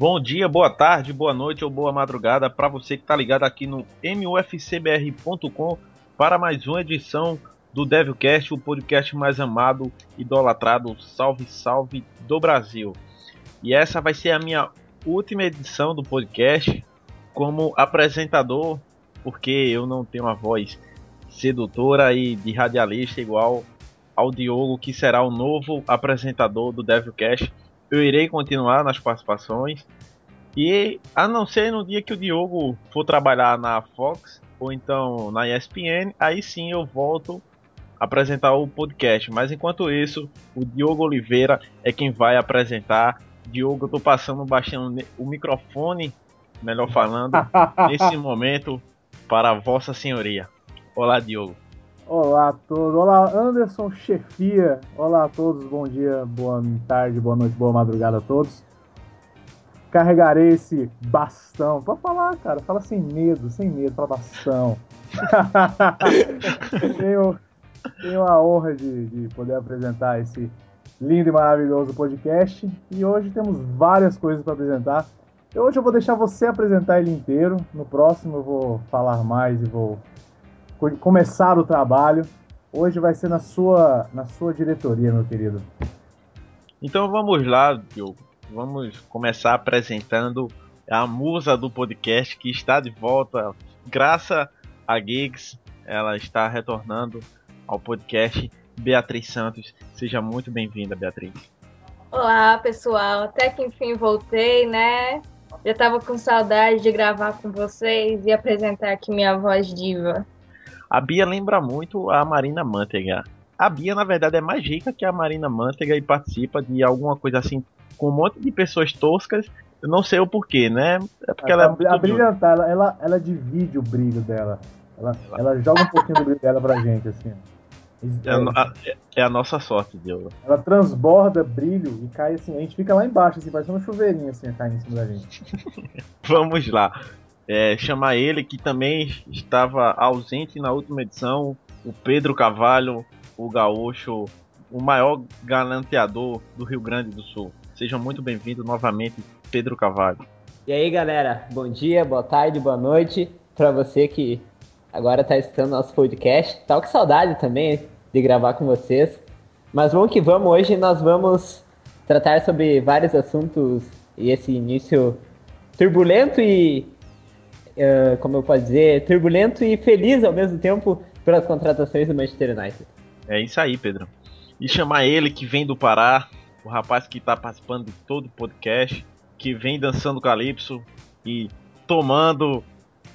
Bom dia, boa tarde, boa noite ou boa madrugada para você que está ligado aqui no mufcbr.com para mais uma edição do Devilcast, o podcast mais amado, idolatrado, salve, salve do Brasil. E essa vai ser a minha última edição do podcast como apresentador, porque eu não tenho uma voz sedutora e de radialista igual ao Diogo, que será o novo apresentador do Devilcast eu irei continuar nas participações. E a não ser no dia que o Diogo for trabalhar na Fox ou então na ESPN, aí sim eu volto a apresentar o podcast. Mas enquanto isso, o Diogo Oliveira é quem vai apresentar. Diogo, eu tô passando baixando o microfone, melhor falando, nesse momento para Vossa Senhoria. Olá, Diogo. Olá a todos. Olá, Anderson Chefia. Olá a todos. Bom dia, boa tarde, boa noite, boa madrugada a todos. Carregarei esse bastão. Pode falar, cara. Fala sem medo, sem medo. Fala bastão. tenho, tenho a honra de, de poder apresentar esse lindo e maravilhoso podcast. E hoje temos várias coisas para apresentar. Hoje eu vou deixar você apresentar ele inteiro. No próximo eu vou falar mais e vou começar o trabalho. Hoje vai ser na sua, na sua diretoria, meu querido. Então vamos lá, Diogo. Vamos começar apresentando a musa do podcast que está de volta. Graças a Gigs, ela está retornando ao podcast. Beatriz Santos, seja muito bem-vinda, Beatriz. Olá, pessoal. Até que enfim voltei, né? Já estava com saudade de gravar com vocês e apresentar aqui minha voz diva. A Bia lembra muito a Marina Manteiga. A Bia, na verdade, é mais rica que a Marina Manteiga e participa de alguma coisa assim com um monte de pessoas toscas. Eu não sei o porquê, né? É porque a, ela é muito A brilhantar, ela, ela, ela, divide o brilho dela. Ela, ela joga um pouquinho do brilho dela pra gente, assim. É a, é a, nossa sorte, Diogo. Ela transborda brilho e cai assim. A gente fica lá embaixo, assim, parece um chuveirinho assim, caindo em cima da gente. Vamos lá é, chamar ele, que também estava ausente na última edição, o Pedro Cavalho, o gaúcho, o maior galanteador do Rio Grande do Sul. Sejam muito bem-vindos novamente, Pedro Cavalho. E aí, galera, bom dia, boa tarde, boa noite para você que agora está escutando nosso podcast. Tá com saudade também de gravar com vocês. Mas vamos que vamos, hoje nós vamos tratar sobre vários assuntos e esse início turbulento e uh, como eu posso dizer, turbulento e feliz ao mesmo tempo pelas contratações do Manchester United. É isso aí, Pedro. E chamar ele que vem do Pará, o rapaz que está participando de todo o podcast, que vem dançando calypso e tomando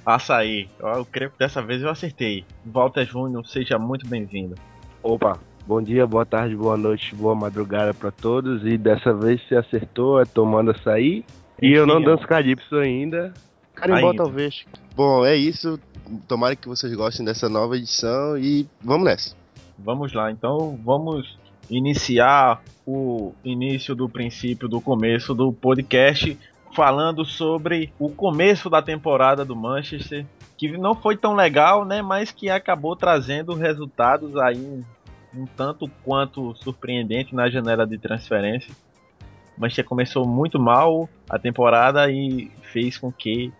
açaí. Eu creio que dessa vez eu acertei. Walter Júnior, seja muito bem-vindo. Opa, bom dia, boa tarde, boa noite, boa madrugada para todos. E dessa vez você acertou, é tomando açaí. E eu não danço calypso ainda, Carimbó talvez. Bom, é isso. Tomara que vocês gostem dessa nova edição e vamos nessa. Vamos lá, então vamos iniciar o início do princípio do começo do podcast falando sobre o começo da temporada do Manchester, que não foi tão legal, né, mas que acabou trazendo resultados aí um, um tanto quanto surpreendente na janela de transferência. O Manchester começou muito mal a temporada e fez com que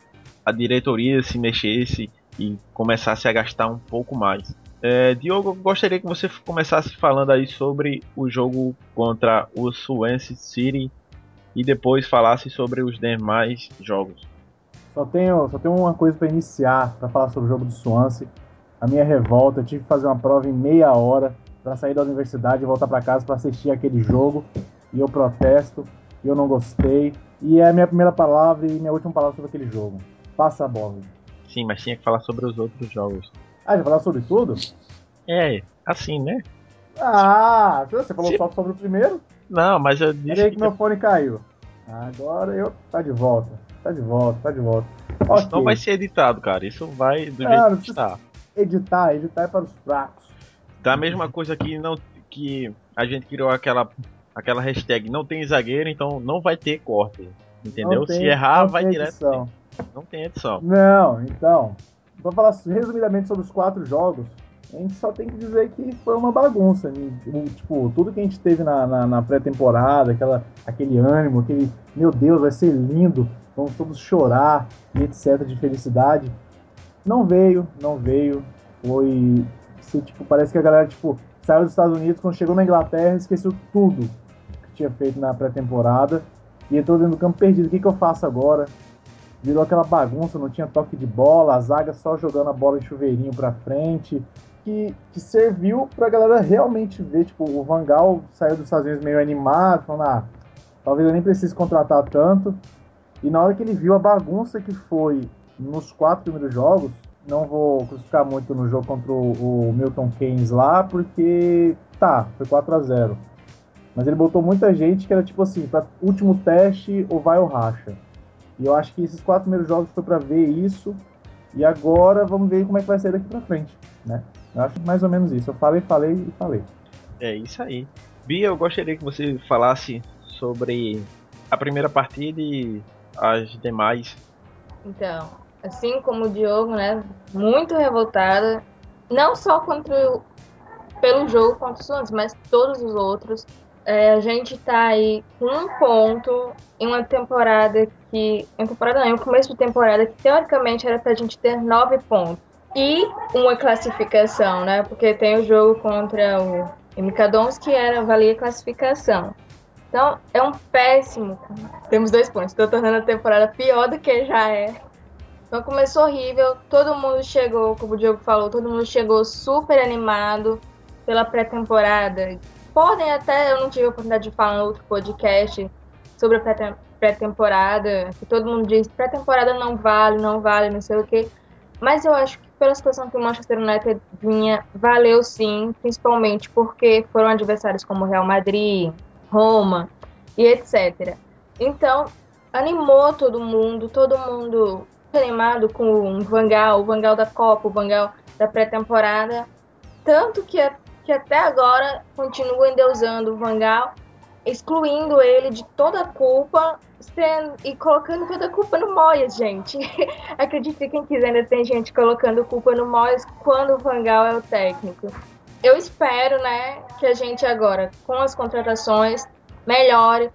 a diretoria se mexesse e começasse a gastar um pouco mais. É, Diogo, gostaria que você começasse falando aí sobre o jogo contra o Swansea City e depois falasse sobre os demais jogos. Só tenho, só tenho uma coisa para iniciar, para falar sobre o jogo do Swansea. A minha revolta, eu tive que fazer uma prova em meia hora para sair da universidade e voltar para casa para assistir aquele jogo. E eu protesto, e eu não gostei. E é a minha primeira palavra e minha última palavra sobre aquele jogo. Passa a bola. Sim, mas tinha que falar sobre os outros jogos. Ah, já falar sobre tudo? É, assim, né? Ah, você falou só sobre o primeiro? Não, mas eu disse. Peraí que, que meu fone caiu. Agora eu. Tá de volta. Tá de volta, tá de volta. Okay. Não vai ser editado, cara. Isso vai do jeito que está. Editar, editar é para os fracos. Da mesma coisa que não que a gente criou aquela aquela hashtag não tem zagueiro, então não vai ter corte. Entendeu? Tem, Se errar, vai direto. Não tem edição. Não, então. Vou falar resumidamente sobre os quatro jogos. a gente só tem que dizer que foi uma bagunça. Tipo, tudo que a gente teve na, na, na pré-temporada, aquela, aquele ânimo, aquele, meu Deus, vai ser lindo, vamos todos chorar e etc. de felicidade. Não veio, não veio. Foi. Se, tipo, parece que a galera, tipo, saiu dos Estados Unidos, quando chegou na Inglaterra, esqueceu tudo que tinha feito na pré-temporada e entrou dentro do campo perdido. O que, que eu faço agora? Virou aquela bagunça, não tinha toque de bola, a zaga só jogando a bola em chuveirinho pra frente. Que, que serviu pra galera realmente ver. Tipo, o Vangal saiu dos Estados Unidos meio animado, falando, ah, talvez eu nem precise contratar tanto. E na hora que ele viu a bagunça que foi nos quatro primeiros jogos, não vou crucificar muito no jogo contra o, o Milton Keynes lá, porque tá, foi 4 a 0 Mas ele botou muita gente que era tipo assim, para último teste ou vai ou racha. E eu acho que esses quatro primeiros jogos foi para ver isso. E agora vamos ver como é que vai ser daqui para frente, né? Eu acho mais ou menos isso. Eu falei, falei e falei. É isso aí. Bia, eu gostaria que você falasse sobre a primeira partida e as demais. Então, assim como o Diogo, né, muito revoltada, não só contra o, pelo jogo contra o Santos, mas todos os outros. É, a gente tá aí com um ponto em uma temporada que. Em temporada não, em um começo de temporada que teoricamente era pra gente ter nove pontos. E uma classificação, né? Porque tem o jogo contra o MK Dons que era valia classificação. Então é um péssimo. Temos dois pontos. Estou tornando a temporada pior do que já é. Então começou horrível, todo mundo chegou, como o Diogo falou, todo mundo chegou super animado pela pré-temporada. Podem até, eu não tive a oportunidade de falar no outro podcast sobre a pré-temporada, que todo mundo diz pré-temporada não vale, não vale, não sei o quê. Mas eu acho que pela situação que o Manchester United vinha, valeu sim, principalmente porque foram adversários como Real Madrid, Roma e etc. Então, animou todo mundo, todo mundo animado com o Vangal, o Vangal da Copa, o Vangal da pré-temporada. Tanto que, que até agora continua endeusando o Vangal, excluindo ele de toda a culpa sendo, e colocando toda a culpa no Moyes, gente. Acredite quem quiser, ainda tem gente colocando culpa no Moyes quando o Vangal é o técnico. Eu espero, né, que a gente agora, com as contratações, melhore,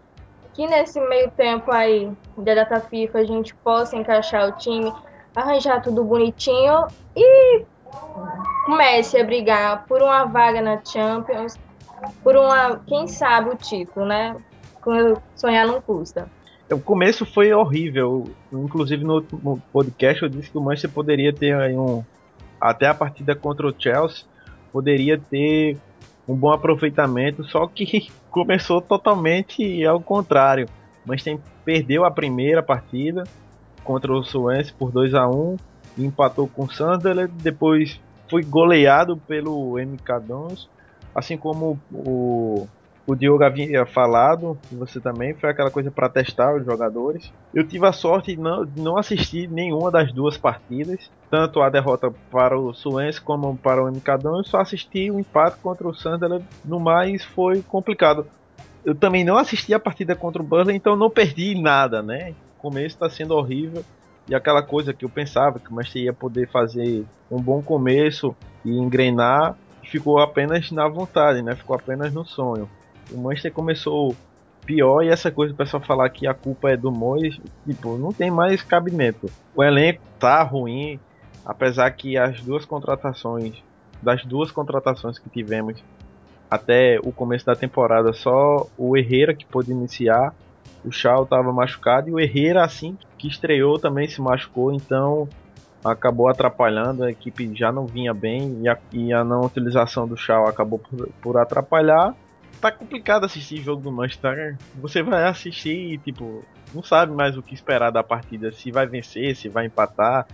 que nesse meio tempo aí da data FIFA a gente possa encaixar o time, arranjar tudo bonitinho e comece a brigar por uma vaga na Champions, por uma, quem sabe, o título, né? Sonhar não custa. O começo foi horrível. Inclusive no último podcast eu disse que o Manchester poderia ter um. Até a partida contra o Chelsea, poderia ter um bom aproveitamento, só que começou totalmente ao contrário. Mas tem perdeu a primeira partida contra o Swansea por 2 a 1 empatou com o Sunderland, depois foi goleado pelo MK Dons, assim como o o Diogo havia falado, você também, foi aquela coisa para testar os jogadores. Eu tive a sorte de não, não assistir nenhuma das duas partidas, tanto a derrota para o Swansea como para o MKDão, eu só assisti o empate contra o Sunderland, no mais foi complicado. Eu também não assisti a partida contra o Burnley, então não perdi nada, né? O começo está sendo horrível, e aquela coisa que eu pensava que o Manchester ia poder fazer um bom começo e engrenar, ficou apenas na vontade, né? Ficou apenas no sonho. O Manchester começou pior e essa coisa do pessoal falar que a culpa é do Moyes, tipo, não tem mais cabimento. O elenco tá ruim, apesar que as duas contratações, das duas contratações que tivemos até o começo da temporada, só o Herrera que pôde iniciar, o Shaw estava machucado e o Herrera assim que estreou também se machucou, então acabou atrapalhando, a equipe já não vinha bem e a, e a não utilização do Shaw acabou por, por atrapalhar tá complicado assistir jogo do Manchester. Você vai assistir e, tipo, não sabe mais o que esperar da partida. Se vai vencer, se vai empatar.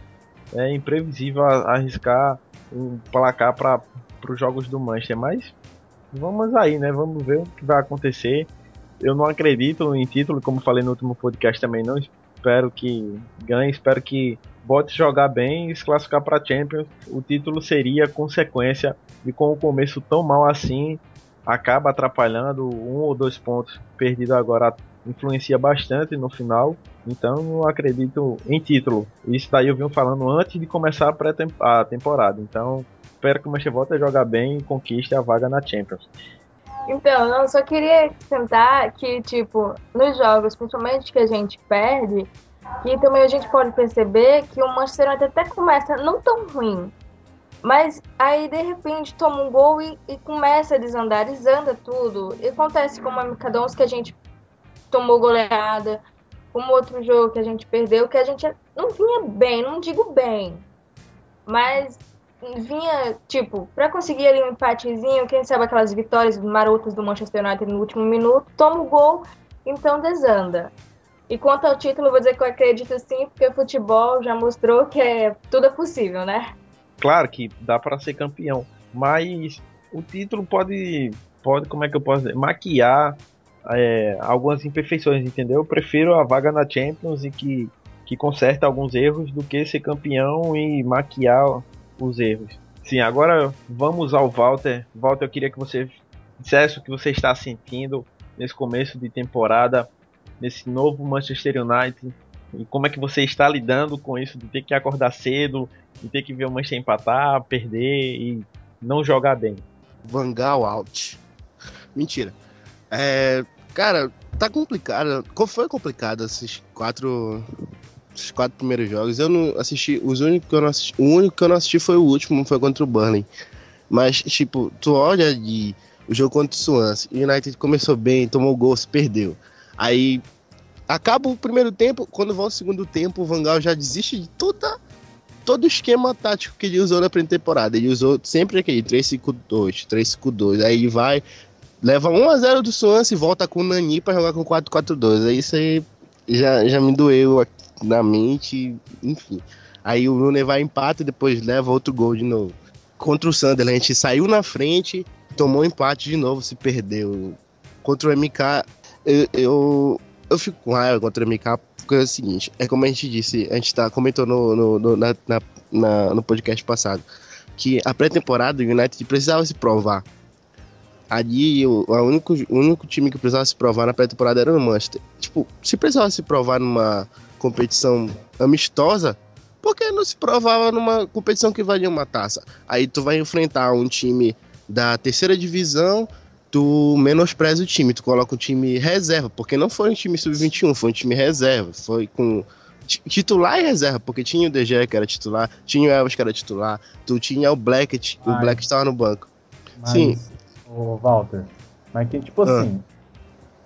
É imprevisível arriscar um placar para os jogos do Manchester. Mas vamos aí, né? Vamos ver o que vai acontecer. Eu não acredito em título, como falei no último podcast também. Não espero que ganhe. Espero que bote jogar bem e se classificar para Champions. O título seria consequência de com o começo tão mal assim acaba atrapalhando um ou dois pontos perdidos agora influencia bastante no final. Então eu acredito em título. Isso daí eu vim falando antes de começar a, a temporada. Então espero que o Manchester volte a jogar bem e conquiste a vaga na Champions. Então, eu só queria acrescentar que, tipo, nos jogos, principalmente que a gente perde, que também a gente pode perceber que o Manchester United até começa não tão ruim, mas aí de repente toma um gol e, e começa a desandar, desanda tudo. E acontece como a Mercadons que a gente tomou goleada, como outro jogo que a gente perdeu, que a gente não vinha bem, não digo bem, mas vinha, tipo, para conseguir ali um empatezinho, quem sabe aquelas vitórias marotas do Manchester United no último minuto, toma o gol, então desanda. E quanto ao título, vou dizer que eu acredito sim, porque o futebol já mostrou que é, tudo é possível, né? Claro que dá para ser campeão, mas o título pode, pode, como é que eu posso dizer, maquiar é, algumas imperfeições, entendeu? Eu prefiro a vaga na Champions e que, que conserta alguns erros do que ser campeão e maquiar os erros. Sim, agora vamos ao Walter. Walter, eu queria que você dissesse o que você está sentindo nesse começo de temporada, nesse novo Manchester United, e como é que você está lidando com isso de ter que acordar cedo, de ter que ver o Manchester empatar, perder e não jogar bem. Vangal out. Mentira. É, cara, tá complicado. Foi complicado esses quatro os quatro primeiros jogos. Eu não assisti. Os únicos que eu não assisti. O único que eu não assisti foi o último, foi contra o Burnley. Mas, tipo, tu olha de o jogo contra o Swansea. O United começou bem, tomou gol, se perdeu. Aí acaba o primeiro tempo, quando volta o segundo tempo, o Vangal já desiste de toda todo o esquema tático que ele usou na pré-temporada. Ele usou sempre aquele 3-5-2, 3-5-2. Aí vai, leva 1x0 do Swansea e volta com o Nani pra jogar com 4-4-2. Aí aí já, já me doeu na mente, enfim. Aí o Nunes vai empate e depois leva outro gol de novo. Contra o Sunderland, a gente saiu na frente, tomou empate de novo, se perdeu. Contra o MK, eu, eu, eu fico com raiva contra o MK porque é o seguinte, é como a gente disse, a gente tá, comentou no, no, no, na, na, no podcast passado, que a pré-temporada do United precisava se provar. Ali, o, o, único, o único time que precisava se provar na pré-temporada era o Manchester. Tipo, se precisava se provar numa competição amistosa, por que não se provava numa competição que valia uma taça? Aí tu vai enfrentar um time da terceira divisão, tu menospreza o time, tu coloca o time reserva, porque não foi um time sub-21, foi um time reserva, foi com titular e reserva, porque tinha o DG que era titular, tinha o Elvis que era titular, tu tinha o Black, o Black estava no banco. Mas, Sim. O Walter, mas que tipo ah. assim,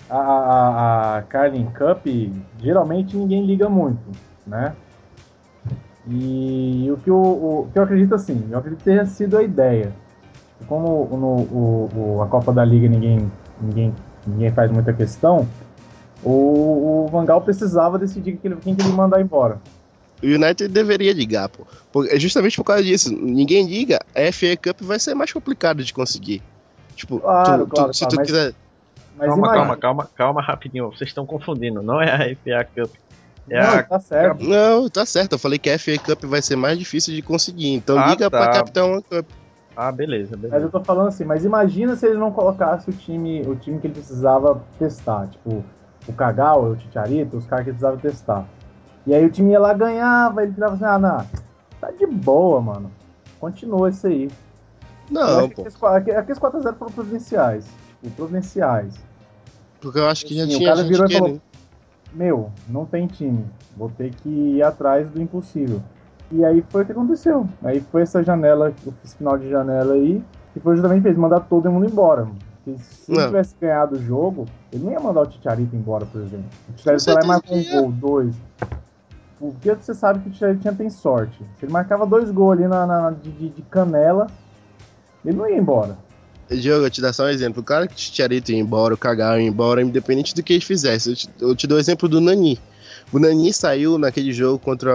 a, a, a Carling Cup, geralmente ninguém liga muito, né? E o que, eu, o, que eu acredito assim, eu acredito ter sido a ideia. Como no o, o, a Copa da Liga ninguém, ninguém, ninguém faz muita questão, o, o Vangal precisava decidir quem, quem que ele mandar embora. O United deveria ligar, pô. É justamente por causa disso. Ninguém liga, a FA Cup vai ser mais complicado de conseguir. Tipo, claro, tu, claro, tu, se tu mas... quiser mas calma, imagina. calma, calma, calma, rapidinho. Vocês estão confundindo. Não é a FA Cup. É não, a... tá certo. Não, tá certo. Eu falei que a FA Cup vai ser mais difícil de conseguir. Então ah, liga tá. pra Capitão Cup. Ah, beleza, beleza. Mas eu tô falando assim, mas imagina se ele não colocasse o time, o time que ele precisava testar. Tipo, o Cagal, o Ticharito, os caras que ele precisava testar. E aí o time ia lá, ganhava, ele tirava assim, ah, não, tá de boa, mano. Continua isso aí. Não, pô. Aqueles 4x0 foram provinciais. Tipo, provinciais. Porque eu acho que já Sim, tinha o cara virou e falou, meu, não tem time, vou ter que ir atrás do impossível. E aí foi o que aconteceu. Aí foi essa janela, esse final de janela aí, que foi justamente pra eles mandar todo mundo embora. Porque se ele tivesse ganhado o jogo, ele não ia mandar o Ticharito embora, por exemplo. O Ticharito foi lá e marcou um gol, dois. Porque você sabe que o Ticharito tinha tem sorte. Se ele marcava dois gols ali na, na de, de, canela, ele não ia embora. Diogo, eu te dar só um exemplo. O cara que Ticharito ia embora, o Cagal ia embora, independente do que ele fizesse. Eu te, eu te dou o exemplo do Nani. O Nani saiu naquele jogo contra,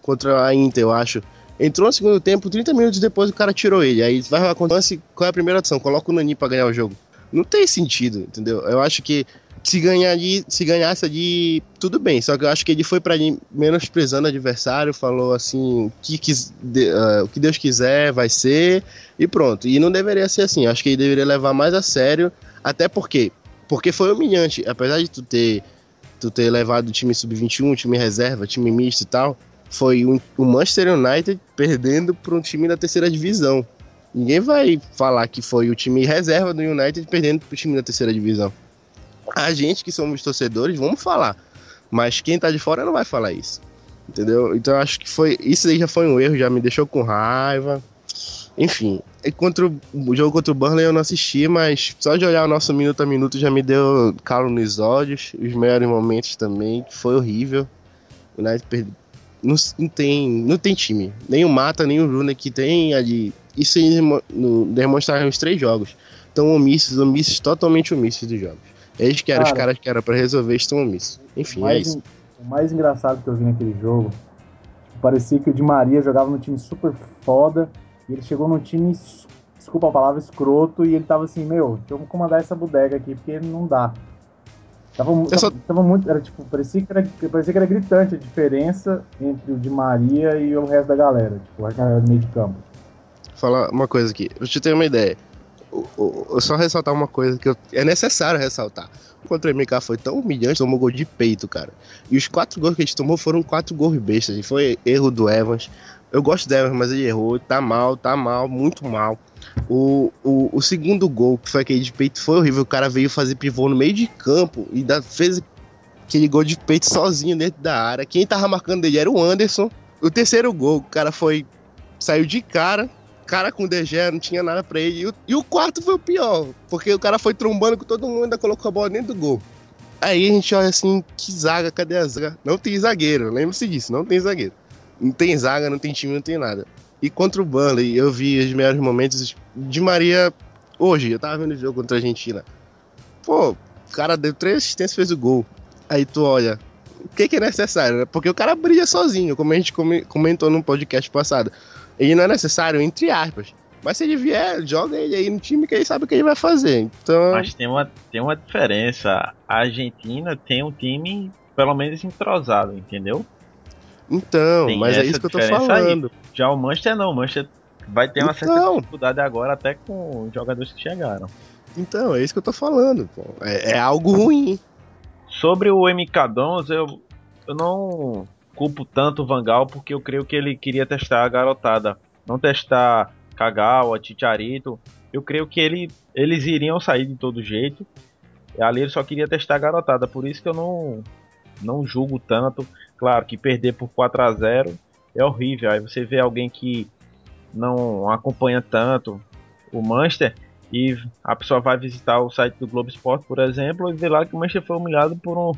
contra a Inter, eu acho. Entrou no segundo tempo, 30 minutos depois o cara tirou ele. Aí vai contra qual é a primeira opção? Coloca o Nani pra ganhar o jogo. Não tem sentido, entendeu? Eu acho que se ganhar ali, se ganhasse ali, tudo bem. Só que eu acho que ele foi para menosprezando o adversário, falou assim, que de, uh, o que Deus quiser vai ser e pronto. E não deveria ser assim. Acho que ele deveria levar mais a sério, até porque porque foi humilhante, apesar de tu ter tu ter levado o time sub-21, time reserva, time misto e tal, foi um, o Manchester United perdendo para um time da terceira divisão. Ninguém vai falar que foi o time reserva do United perdendo pro time da terceira divisão. A gente que somos torcedores, vamos falar. Mas quem tá de fora não vai falar isso. Entendeu? Então acho que foi. Isso aí já foi um erro, já me deixou com raiva. Enfim, contra o, o jogo contra o Burnley eu não assisti, mas só de olhar o nosso minuto a minuto já me deu calo nos olhos. Os melhores momentos também, foi horrível. O United perde... não, não, tem, não tem time. Nem o Mata, nem o Runa que tem ali. Isso aí demonstraram os três jogos. Estão omissos, omissos, totalmente omissos dos jogos. Eles que eram Cara, os caras que eram pra resolver, estão omissos. Enfim, é isso. O mais engraçado que eu vi naquele jogo, parecia que o Di Maria jogava num time super foda, e ele chegou num time, desculpa a palavra, escroto, e ele tava assim, meu, vamos comandar essa bodega aqui, porque não dá. Tava, tava, só... tava, muito. Era, tipo, parecia que era, parecia que era gritante a diferença entre o Di Maria e o resto da galera, tipo, a galera do meio de campo. Falar uma coisa aqui, pra te ter uma ideia. Só ressaltar uma coisa que eu, é necessário ressaltar. Contra o MK foi tão humilhante, tomou gol de peito, cara. E os quatro gols que a gente tomou foram quatro gols bestas. E foi erro do Evans. Eu gosto do Evans, mas ele errou. Tá mal, tá mal, muito mal. O, o, o segundo gol, que foi aquele de peito, foi horrível. O cara veio fazer pivô no meio de campo e da, fez aquele gol de peito sozinho dentro da área. Quem tava marcando ele era o Anderson. O terceiro gol, o cara foi. saiu de cara, cara com DG, não tinha nada pra ele. E o, e o, quarto foi o pior, porque o cara foi trombando com todo mundo ainda colocou a bola dentro do gol. Aí a gente olha assim, que zaga, cadê a zaga? Não tem zagueiro, lembre-se disso, não tem zagueiro. Não tem zaga, não tem time, não tem nada. E contra o Burnley, eu vi os melhores momentos de Maria hoje, eu tava vendo o jogo contra a Argentina. Pô, o cara deu três assistências fez o gol. Aí tu olha, o que, que é necessário, né? Porque o cara brilha sozinho, como a gente comentou no podcast passado. Ele não é necessário, entre aspas. Mas se ele vier, joga ele aí no time que ele sabe o que ele vai fazer. Então... Mas tem uma, tem uma diferença. A Argentina tem um time, pelo menos, entrosado, entendeu? Então, tem mas é isso que eu tô falando. Aí. Já o Manchester não, o Manchester vai ter uma então... certa dificuldade agora até com os jogadores que chegaram. Então, é isso que eu tô falando. É, é algo ruim. Sobre o MK Dons, eu, eu não culpo tanto o Vangal porque eu creio que ele queria testar a garotada. Não testar Kagawa, Chicharito. Eu creio que ele, eles iriam sair de todo jeito. Ali ele só queria testar a garotada. Por isso que eu não, não julgo tanto. Claro que perder por 4 a 0 é horrível. Aí você vê alguém que não acompanha tanto o Manchester e a pessoa vai visitar o site do Globo Esporte, por exemplo, e vê lá que o Manchester foi humilhado por um,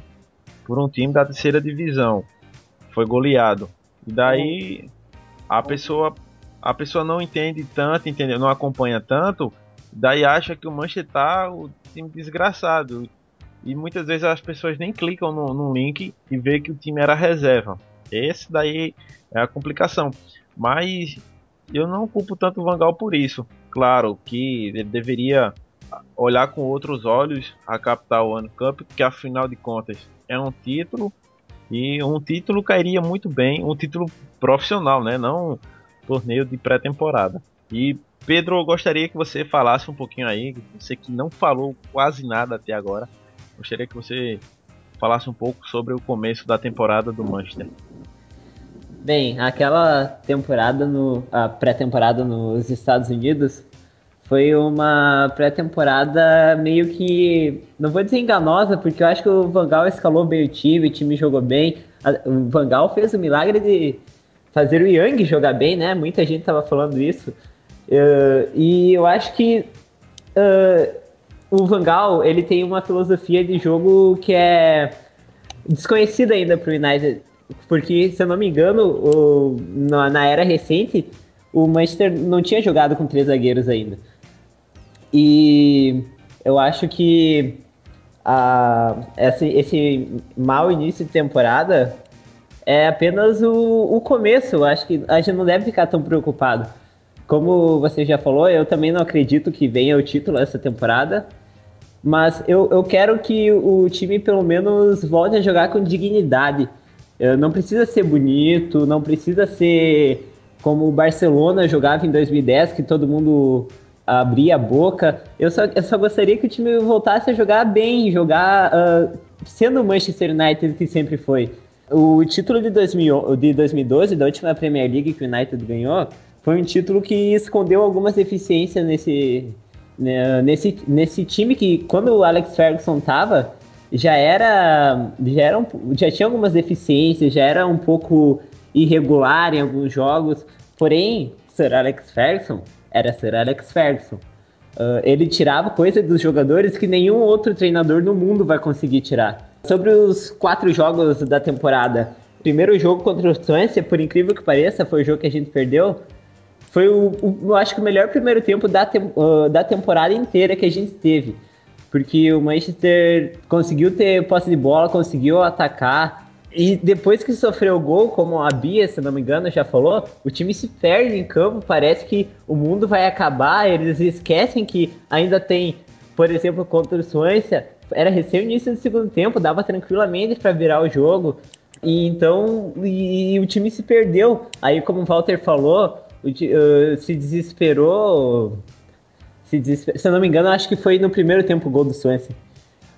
por um time da terceira divisão foi goleado. E daí a pessoa a pessoa não entende tanto, entendeu? Não acompanha tanto, daí acha que o Manchester tá o time desgraçado. E muitas vezes as pessoas nem clicam no, no link e vê que o time era reserva. Esse daí é a complicação. Mas eu não culpo tanto o Vangal por isso. Claro que ele deveria olhar com outros olhos a Capital One Cup, que afinal de contas é um título e um título cairia muito bem, um título profissional, né? Não um torneio de pré-temporada. E Pedro, eu gostaria que você falasse um pouquinho aí, você que não falou quase nada até agora, gostaria que você falasse um pouco sobre o começo da temporada do Manchester. Bem, aquela temporada no a pré-temporada nos Estados Unidos foi uma pré-temporada meio que, não vou dizer enganosa, porque eu acho que o Vangal escalou bem o time, o time jogou bem. O Vangal fez o milagre de fazer o Young jogar bem, né? Muita gente estava falando isso. Uh, e eu acho que uh, o Vangal ele tem uma filosofia de jogo que é desconhecida ainda para o United, porque se eu não me engano, o, na, na era recente o Manchester não tinha jogado com três zagueiros ainda. E eu acho que a, esse, esse mau início de temporada é apenas o, o começo. Eu acho que a gente não deve ficar tão preocupado. Como você já falou, eu também não acredito que venha o título essa temporada. Mas eu, eu quero que o time pelo menos volte a jogar com dignidade. Não precisa ser bonito, não precisa ser como o Barcelona jogava em 2010, que todo mundo abrir a boca. Eu só, eu só gostaria que o time voltasse a jogar bem, jogar uh, sendo o Manchester United que sempre foi. O título de, 2000, de 2012, da última Premier League que o United ganhou, foi um título que escondeu algumas deficiências nesse, né, nesse, nesse time que, quando o Alex Ferguson tava, já era, já era um, já tinha algumas deficiências, já era um pouco irregular em alguns jogos. Porém, Sir Alex Ferguson era Sir Alex Ferguson. Uh, ele tirava coisas dos jogadores que nenhum outro treinador no mundo vai conseguir tirar. Sobre os quatro jogos da temporada, primeiro jogo contra o Suécia, por incrível que pareça, foi o jogo que a gente perdeu. Foi o, o eu acho que o melhor primeiro tempo da, te, uh, da temporada inteira que a gente teve. Porque o Manchester conseguiu ter posse de bola, conseguiu atacar, e depois que sofreu o gol, como a Bia, se não me engano, já falou, o time se perde em campo, parece que o mundo vai acabar, eles esquecem que ainda tem, por exemplo, contra o Suécia, era recém início do segundo tempo, dava tranquilamente para virar o jogo. E então, e, e, o time se perdeu. Aí, como o Walter falou, o, uh, se desesperou. Se, desesper... se eu não me engano, acho que foi no primeiro tempo o gol do Swansea.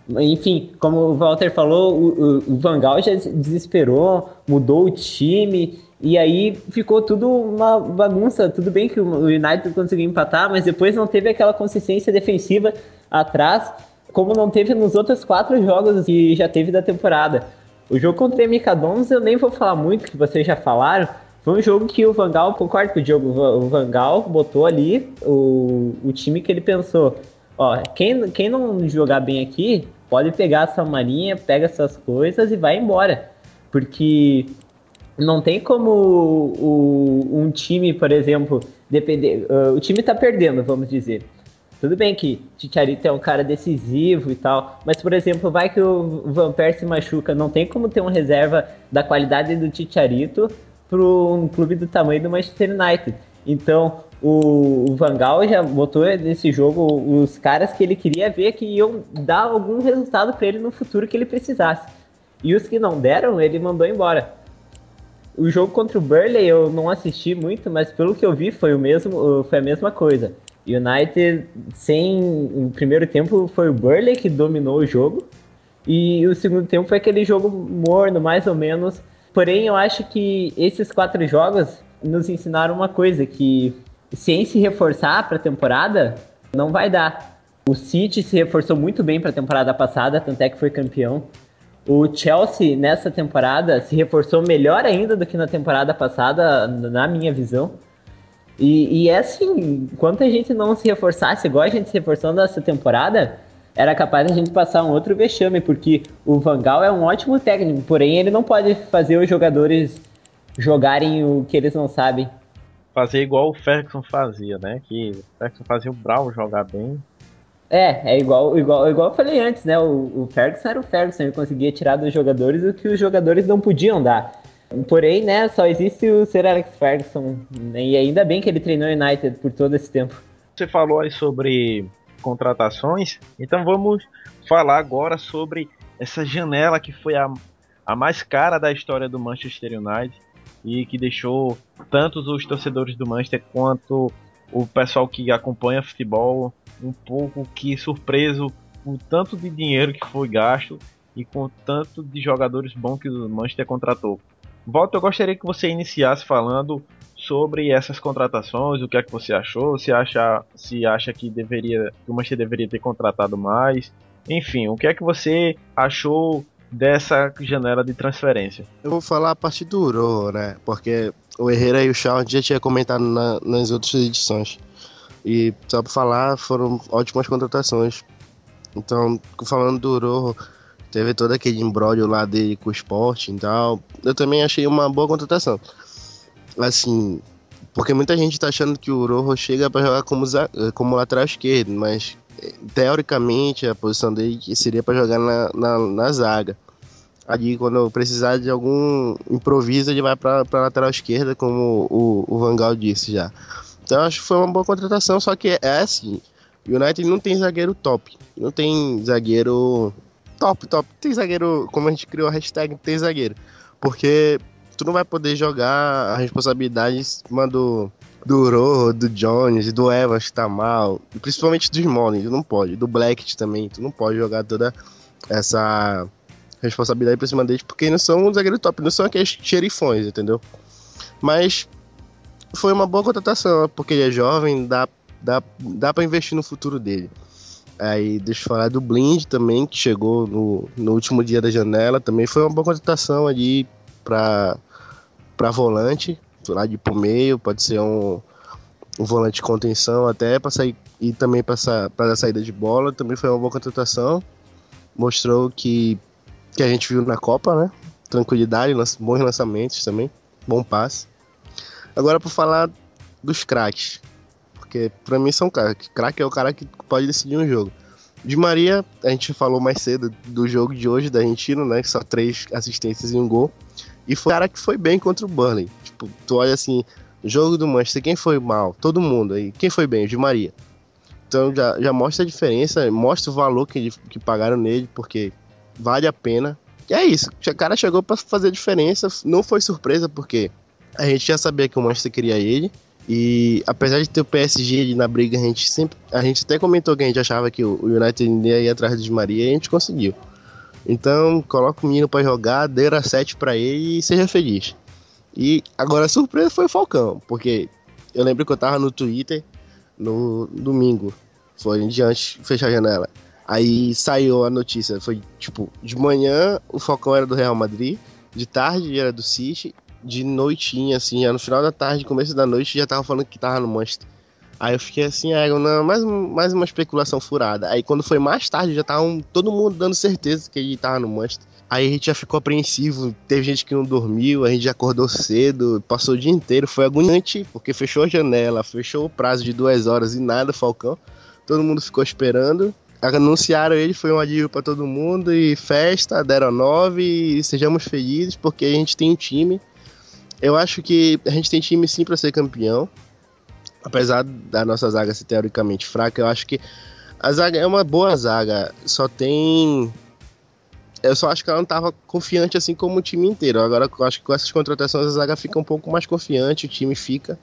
Enfim, como o Walter falou, o, o Van Gaal já desesperou, mudou o time, e aí ficou tudo uma bagunça. Tudo bem que o United conseguiu empatar, mas depois não teve aquela consistência defensiva atrás, como não teve nos outros quatro jogos que já teve da temporada. O jogo contra o MK Dons eu nem vou falar muito, que vocês já falaram. Foi um jogo que o Van Gaal, concordo com o Diogo, o Van Gaal botou ali o, o time que ele pensou. Ó, quem, quem não jogar bem aqui, pode pegar a sua marinha, pega suas coisas e vai embora. Porque não tem como o, um time, por exemplo, depender. Uh, o time tá perdendo, vamos dizer. Tudo bem que Ticharito é um cara decisivo e tal, mas por exemplo, vai que o Van Persie machuca, não tem como ter uma reserva da qualidade do Ticharito para um clube do tamanho do Manchester United. Então, o, o Van Gaal já botou nesse jogo os caras que ele queria ver que iam dar algum resultado para ele no futuro que ele precisasse. E os que não deram, ele mandou embora. O jogo contra o Burley eu não assisti muito, mas pelo que eu vi foi o mesmo, foi a mesma coisa. United sem o primeiro tempo foi o Burley que dominou o jogo e o segundo tempo foi aquele jogo morno, mais ou menos. Porém, eu acho que esses quatro jogos nos ensinaram uma coisa que sem se reforçar para a temporada, não vai dar. O City se reforçou muito bem para a temporada passada, tanto é que foi campeão. O Chelsea, nessa temporada, se reforçou melhor ainda do que na temporada passada, na minha visão. E, e é assim, enquanto a gente não se reforçasse igual a gente se reforçou nessa temporada, era capaz de a gente passar um outro vexame, porque o Van Gaal é um ótimo técnico, porém ele não pode fazer os jogadores jogarem o que eles não sabem fazer igual o Ferguson fazia, né? Que o Ferguson fazia o Brown jogar bem. É, é igual, igual, igual eu falei antes, né? O, o Ferguson era o Ferguson, ele conseguia tirar dos jogadores o que os jogadores não podiam dar. Porém, né, só existe o Sir Alex Ferguson. Né, e ainda bem que ele treinou United por todo esse tempo. Você falou aí sobre contratações, então vamos falar agora sobre essa janela que foi a, a mais cara da história do Manchester United e que deixou tanto os torcedores do Manchester quanto o pessoal que acompanha futebol um pouco que surpreso com o tanto de dinheiro que foi gasto e com o tanto de jogadores bons que o Manchester contratou. Volta, eu gostaria que você iniciasse falando sobre essas contratações, o que é que você achou, se acha, se acha que deveria, que o Manchester deveria ter contratado mais, enfim, o que é que você achou dessa janela de transferência? Eu vou falar a partir do Uro, né? Porque o Herrera e o Shaw já tinha comentado na, nas outras edições. E só pra falar, foram ótimas contratações. Então, falando do Uro, teve todo aquele embrólio lá dele com o esporte e tal. Eu também achei uma boa contratação. Assim, porque muita gente tá achando que o Rojo chega para jogar como, como lateral esquerdo, mas teoricamente a posição dele seria para jogar na, na, na, zaga. Ali, quando precisar de algum improviso, ele vai para a lateral esquerda, como o, o disse já. Então, acho que foi uma boa contratação, só que é assim: o United não tem zagueiro top, não tem zagueiro top, top. Tem zagueiro, como a gente criou a hashtag, tem zagueiro. Porque tu não vai poder jogar a responsabilidade em cima do, do Rojo, do Jones, do Evans que tá mal, e principalmente do Smalling, tu não pode, do Blackett também, tu não pode jogar toda essa responsabilidade pra cima deles, porque não são um zagueiro top, não são aqueles xerifões, entendeu? Mas foi uma boa contratação, porque ele é jovem, dá, dá, dá para investir no futuro dele. Aí deixa eu falar do Blind também, que chegou no, no último dia da janela, também foi uma boa contratação ali para para volante, lá de pro meio, pode ser um, um volante de contenção até para sair e também para a saída de bola, também foi uma boa contratação. Mostrou que que a gente viu na Copa, né? Tranquilidade, bons lançamentos também, bom passe. Agora para falar dos craques, porque para mim são craques. Craque é o cara que pode decidir um jogo. De Maria, a gente falou mais cedo do jogo de hoje da Argentina, né? Só três assistências e um gol. E foi o cara que foi bem contra o Burnley. Tipo, tu olha assim, jogo do Manchester, quem foi mal? Todo mundo aí. Quem foi bem? O de Maria. Então já, já mostra a diferença, mostra o valor que, que pagaram nele, porque vale a pena. E é isso, o cara chegou para fazer diferença, não foi surpresa, porque a gente já sabia que o Manchester queria ele. E apesar de ter o PSG ali na briga, a gente sempre. A gente até comentou que a gente achava que o United ia ir atrás de Maria e a gente conseguiu. Então, coloca o menino para jogar, dê a 7 para ele e seja feliz. E agora a surpresa foi o Falcão, porque eu lembro que eu tava no Twitter no domingo, foi em diante fechar a janela. Aí saiu a notícia, foi tipo, de manhã o Falcão era do Real Madrid, de tarde era do City de noitinha, assim, já no final da tarde, começo da noite, já tava falando que tava no Manchester. Aí eu fiquei assim, ah, não, mais, mais uma especulação furada. Aí quando foi mais tarde, já tava um, todo mundo dando certeza que ele tava no Manchester. Aí a gente já ficou apreensivo, teve gente que não dormiu, a gente já acordou cedo, passou o dia inteiro, foi agoniante, porque fechou a janela, fechou o prazo de duas horas e nada, Falcão. Todo mundo ficou esperando. Anunciaram ele, foi um alívio para todo mundo e festa, deram nove e sejamos felizes porque a gente tem um time eu acho que a gente tem time sim para ser campeão. Apesar da nossa zaga ser teoricamente fraca, eu acho que a zaga é uma boa zaga. Só tem. Eu só acho que ela não estava confiante assim como o time inteiro. Agora eu acho que com essas contratações a zaga fica um pouco mais confiante, o time fica.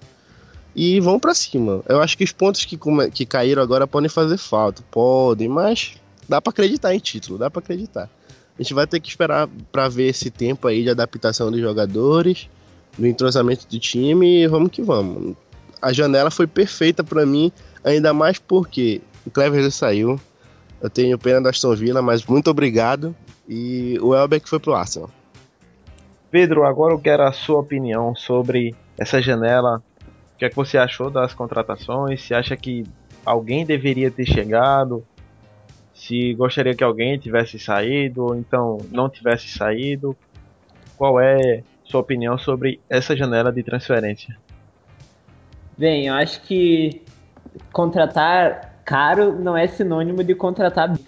E vão para cima. Eu acho que os pontos que, que caíram agora podem fazer falta. Podem, mas dá para acreditar em título, dá para acreditar. A gente vai ter que esperar para ver esse tempo aí de adaptação dos jogadores do entrosamento do time e vamos que vamos. A janela foi perfeita para mim, ainda mais porque o Clever saiu. Eu tenho pena da Aston Villa, mas muito obrigado. E o Elbeck foi pro Arsenal. Pedro, agora eu quero a sua opinião sobre essa janela. O que é que você achou das contratações? Se acha que alguém deveria ter chegado? Se gostaria que alguém tivesse saído ou então não tivesse saído? Qual é sua opinião sobre essa janela de transferência. Bem, eu acho que contratar caro não é sinônimo de contratar bem.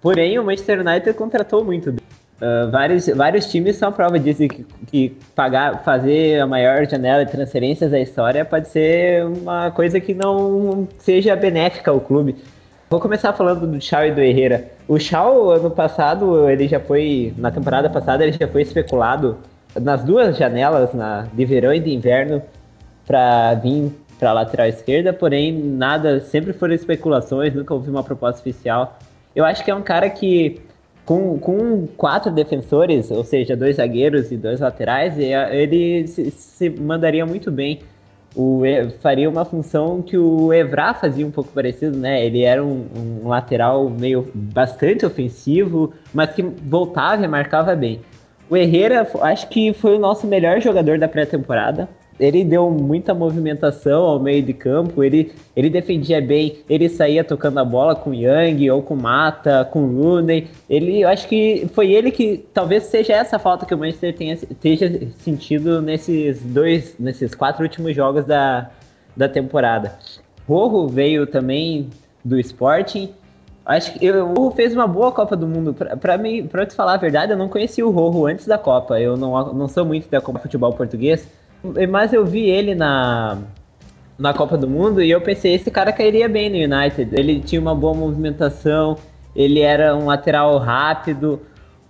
Porém, o Manchester United contratou muito bem. Uh, vários, vários times são prova disso que, que pagar, fazer a maior janela de transferências da história pode ser uma coisa que não seja benéfica ao clube. Vou começar falando do Shaw e do Herrera. O Shaw, ano passado, ele já foi, na temporada passada, ele já foi especulado nas duas janelas, na de verão e de inverno, para vir para a lateral esquerda, porém nada, sempre foram especulações, nunca houve uma proposta oficial. Eu acho que é um cara que com, com quatro defensores, ou seja, dois zagueiros e dois laterais, ele se, se mandaria muito bem. O, faria uma função que o Evra fazia um pouco parecido, né? Ele era um, um lateral meio bastante ofensivo, mas que voltava e marcava bem. O Herrera, acho que foi o nosso melhor jogador da pré-temporada. Ele deu muita movimentação ao meio de campo, ele, ele defendia bem, ele saía tocando a bola com Yang ou com Mata, com Rooney. Ele, eu acho que foi ele que talvez seja essa falta que o Manchester tenha, esteja sentido nesses dois, nesses quatro últimos jogos da, da temporada. Rojo veio também do Sporting Acho que o Rojo fez uma boa Copa do Mundo. Pra, mim, pra te falar a verdade, eu não conheci o Rojo antes da Copa. Eu não, não sou muito da Copa Futebol Português. Mas eu vi ele na, na Copa do Mundo e eu pensei, esse cara cairia bem no United. Ele tinha uma boa movimentação, ele era um lateral rápido,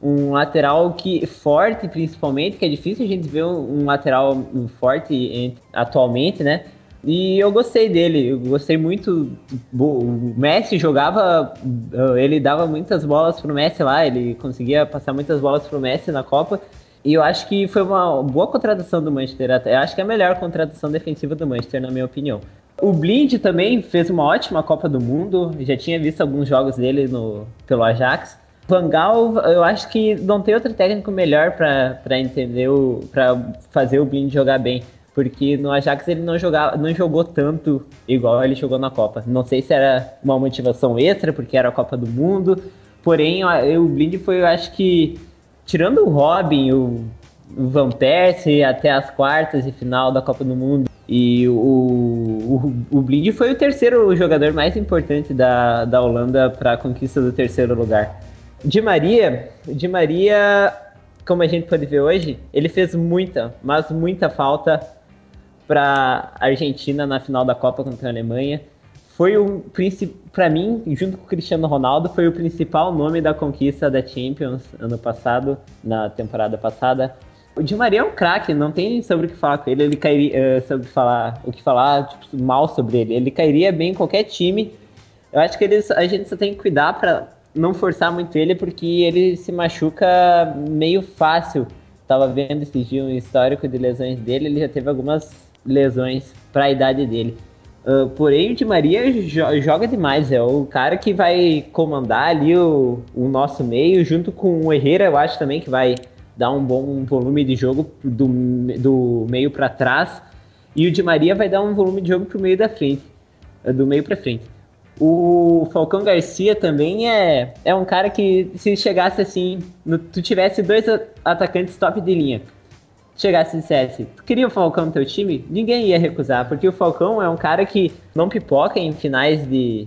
um lateral que forte principalmente, que é difícil a gente ver um, um lateral forte atualmente, né? E eu gostei dele, eu gostei muito. O Messi jogava, ele dava muitas bolas pro Messi lá, ele conseguia passar muitas bolas pro Messi na Copa. E eu acho que foi uma boa contratação do Manchester. Eu acho que é a melhor contratação defensiva do Manchester, na minha opinião. O Blind também fez uma ótima Copa do Mundo. Já tinha visto alguns jogos dele no, pelo Ajax. Van Gaal, eu acho que não tem outro técnico melhor para entender o, para fazer o Blind jogar bem, porque no Ajax ele não jogava, não jogou tanto igual ele jogou na Copa. Não sei se era uma motivação extra porque era a Copa do Mundo, porém o Blind foi, eu acho que tirando o Robin, o, Van Persie até as quartas e final da Copa do Mundo e o, o, o Blind foi o terceiro jogador mais importante da, da Holanda para a conquista do terceiro lugar. Di Maria, Di Maria, como a gente pode ver hoje, ele fez muita, mas muita falta para a Argentina na final da Copa contra a Alemanha. Foi o para mim, junto com o Cristiano Ronaldo, foi o principal nome da conquista da Champions ano passado, na temporada passada. O Di Maria é um craque, não tem sobre o que falar com ele, ele cairia uh, sobre falar o que falar tipo, mal sobre ele. Ele cairia bem em qualquer time. Eu acho que eles, a gente só tem que cuidar para não forçar muito ele, porque ele se machuca meio fácil. Tava vendo esses dias um histórico de lesões dele, ele já teve algumas lesões para a idade dele. Uh, porém, o Di Maria jo joga demais, é o cara que vai comandar ali o, o nosso meio, junto com o Herrera, eu acho também que vai dar um bom volume de jogo do, do meio para trás. E o Di Maria vai dar um volume de jogo pro meio da frente, do meio para frente. O Falcão Garcia também é, é um cara que, se chegasse assim, no, tu tivesse dois atacantes top de linha, chegasse e dissesse, tu queria o Falcão no teu time? Ninguém ia recusar, porque o Falcão é um cara que não pipoca em finais de,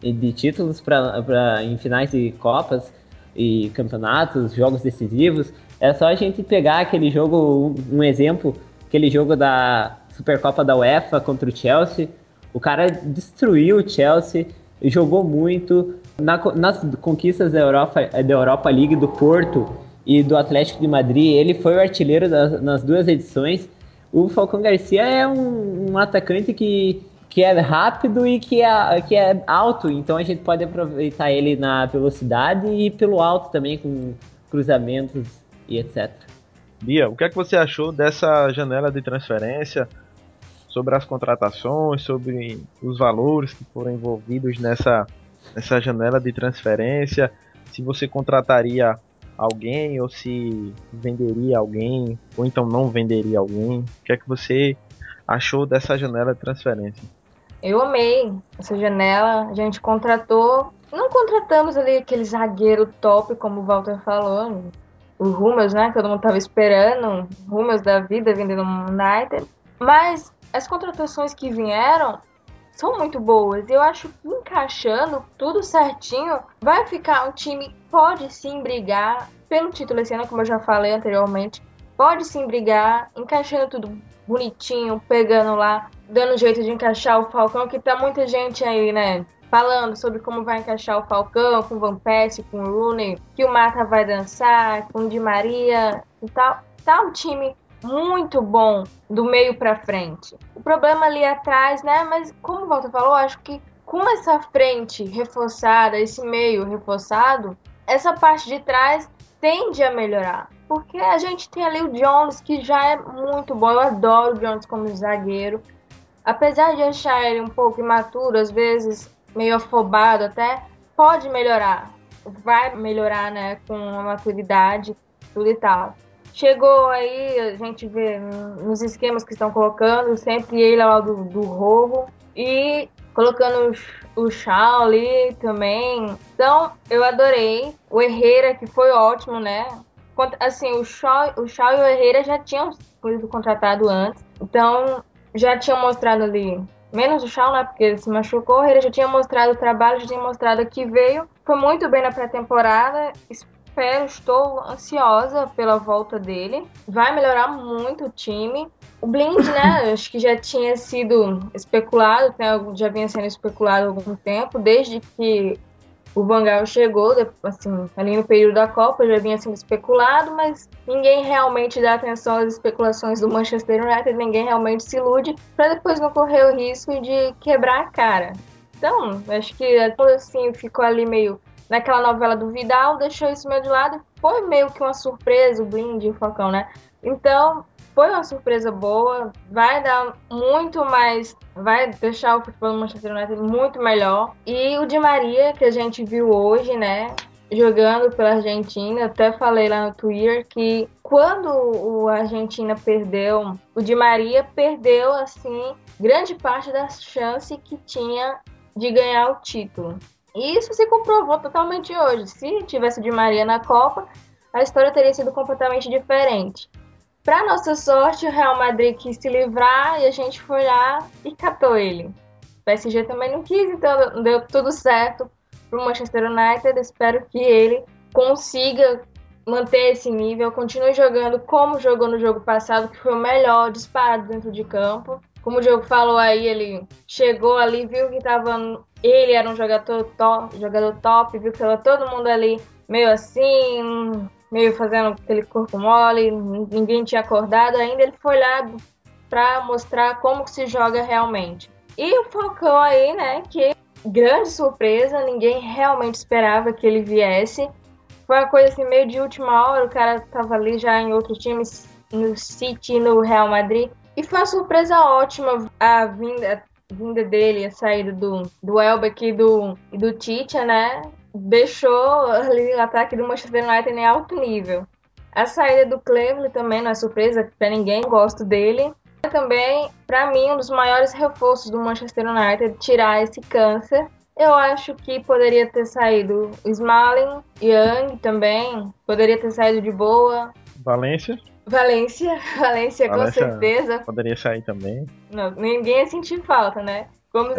de títulos, pra, pra, em finais de Copas e campeonatos, jogos decisivos. É só a gente pegar aquele jogo, um, exemplo, aquele jogo da Supercopa da UEFA contra o Chelsea o cara destruiu o Chelsea, jogou muito. Na, nas conquistas da Europa, da Europa League do Porto e do Atlético de Madrid, ele foi o artilheiro das, nas duas edições. O Falcão Garcia é um, um atacante que, que é rápido e que é, que é alto, então a gente pode aproveitar ele na velocidade e pelo alto também, com cruzamentos e etc. Bia, o que é que você achou dessa janela de transferência? sobre as contratações, sobre os valores que foram envolvidos nessa, nessa janela de transferência, se você contrataria alguém ou se venderia alguém, ou então não venderia alguém. O que é que você achou dessa janela de transferência? Eu amei essa janela. A gente contratou. Não contratamos ali aquele zagueiro top, como o Walter falou. O Rummels, né? Que todo mundo tava esperando. Rummels da vida vendendo no United. Mas as contratações que vieram são muito boas. Eu acho que encaixando tudo certinho, vai ficar um time pode sim brigar pelo título esse ano, como eu já falei anteriormente. Pode sim brigar, encaixando tudo bonitinho, pegando lá, dando jeito de encaixar o Falcão, que tá muita gente aí, né? Falando sobre como vai encaixar o Falcão com o Van Persie, com o Rooney, que o Mata vai dançar, com o Di Maria e tal. Tá um time muito bom do meio para frente. O problema ali atrás, né? Mas como o Walter falou, acho que com essa frente reforçada, esse meio reforçado, essa parte de trás tende a melhorar. Porque a gente tem ali o Jones, que já é muito bom. Eu adoro o Jones como zagueiro. Apesar de achar ele um pouco imaturo, às vezes meio afobado até, pode melhorar. Vai melhorar, né, com a maturidade, tudo e tal. Chegou aí, a gente vê nos esquemas que estão colocando, sempre ele ao lado do, do Rojo e colocando o, ali também. Então, eu adorei. O Herrera, que foi ótimo, né? Assim, o Shaw, o Shaw e o Herrera já tinham sido contratado antes. Então, já tinham mostrado ali. Menos o Shaw, né? Porque ele se machucou. O Herrera já tinha mostrado o trabalho, já tinha mostrado que veio. Foi muito bem na pré-temporada espero, estou ansiosa pela volta dele. Vai melhorar muito o time. O Blind, né, acho que já tinha sido especulado, né, já vinha sendo especulado há algum tempo, desde que o Vangal chegou, assim, ali no período da Copa, já vinha sendo especulado, mas ninguém realmente dá atenção às especulações do Manchester United, ninguém realmente se ilude, para depois não correr o risco de quebrar a cara. Então, acho que tudo assim ficou ali meio naquela novela do Vidal, deixou isso meio de lado. Foi meio que uma surpresa o Blind e o Falcão, né? Então, foi uma surpresa boa, vai dar muito mais, vai deixar o futebol do Manchester United muito melhor. E o Di Maria, que a gente viu hoje, né, jogando pela Argentina, até falei lá no Twitter que quando o Argentina perdeu, o Di Maria perdeu assim grande parte da chance que tinha de ganhar o título. E isso se comprovou totalmente hoje. Se tivesse o Di Maria na Copa, a história teria sido completamente diferente. Para nossa sorte, o Real Madrid quis se livrar e a gente foi lá e catou ele. O PSG também não quis, então deu tudo certo para o Manchester United. Espero que ele consiga manter esse nível, continue jogando como jogou no jogo passado, que foi o melhor disparado dentro de campo. Como o Diogo falou aí, ele chegou ali, viu que tava. Ele era um jogador top, jogador top, viu que tava todo mundo ali meio assim, meio fazendo aquele corpo mole, ninguém tinha acordado ainda. Ele foi lá para mostrar como se joga realmente. E o Falcão aí, né, que grande surpresa, ninguém realmente esperava que ele viesse. Foi uma coisa assim meio de última hora, o cara tava ali já em outros times, no City, no Real Madrid. E foi uma surpresa ótima a vinda, a vinda dele, a saída do, do Elbeck e do, do Tite, né? Deixou ali o ataque do Manchester United em alto nível. A saída do Cleveland também não é surpresa para ninguém, gosto dele. É também, para mim, um dos maiores reforços do Manchester United, tirar esse câncer. Eu acho que poderia ter saído Smalling, Young também, poderia ter saído de boa. Valência. Valência, Valência, com certeza. Poderia sair também. Não, ninguém ia sentir falta, né? Como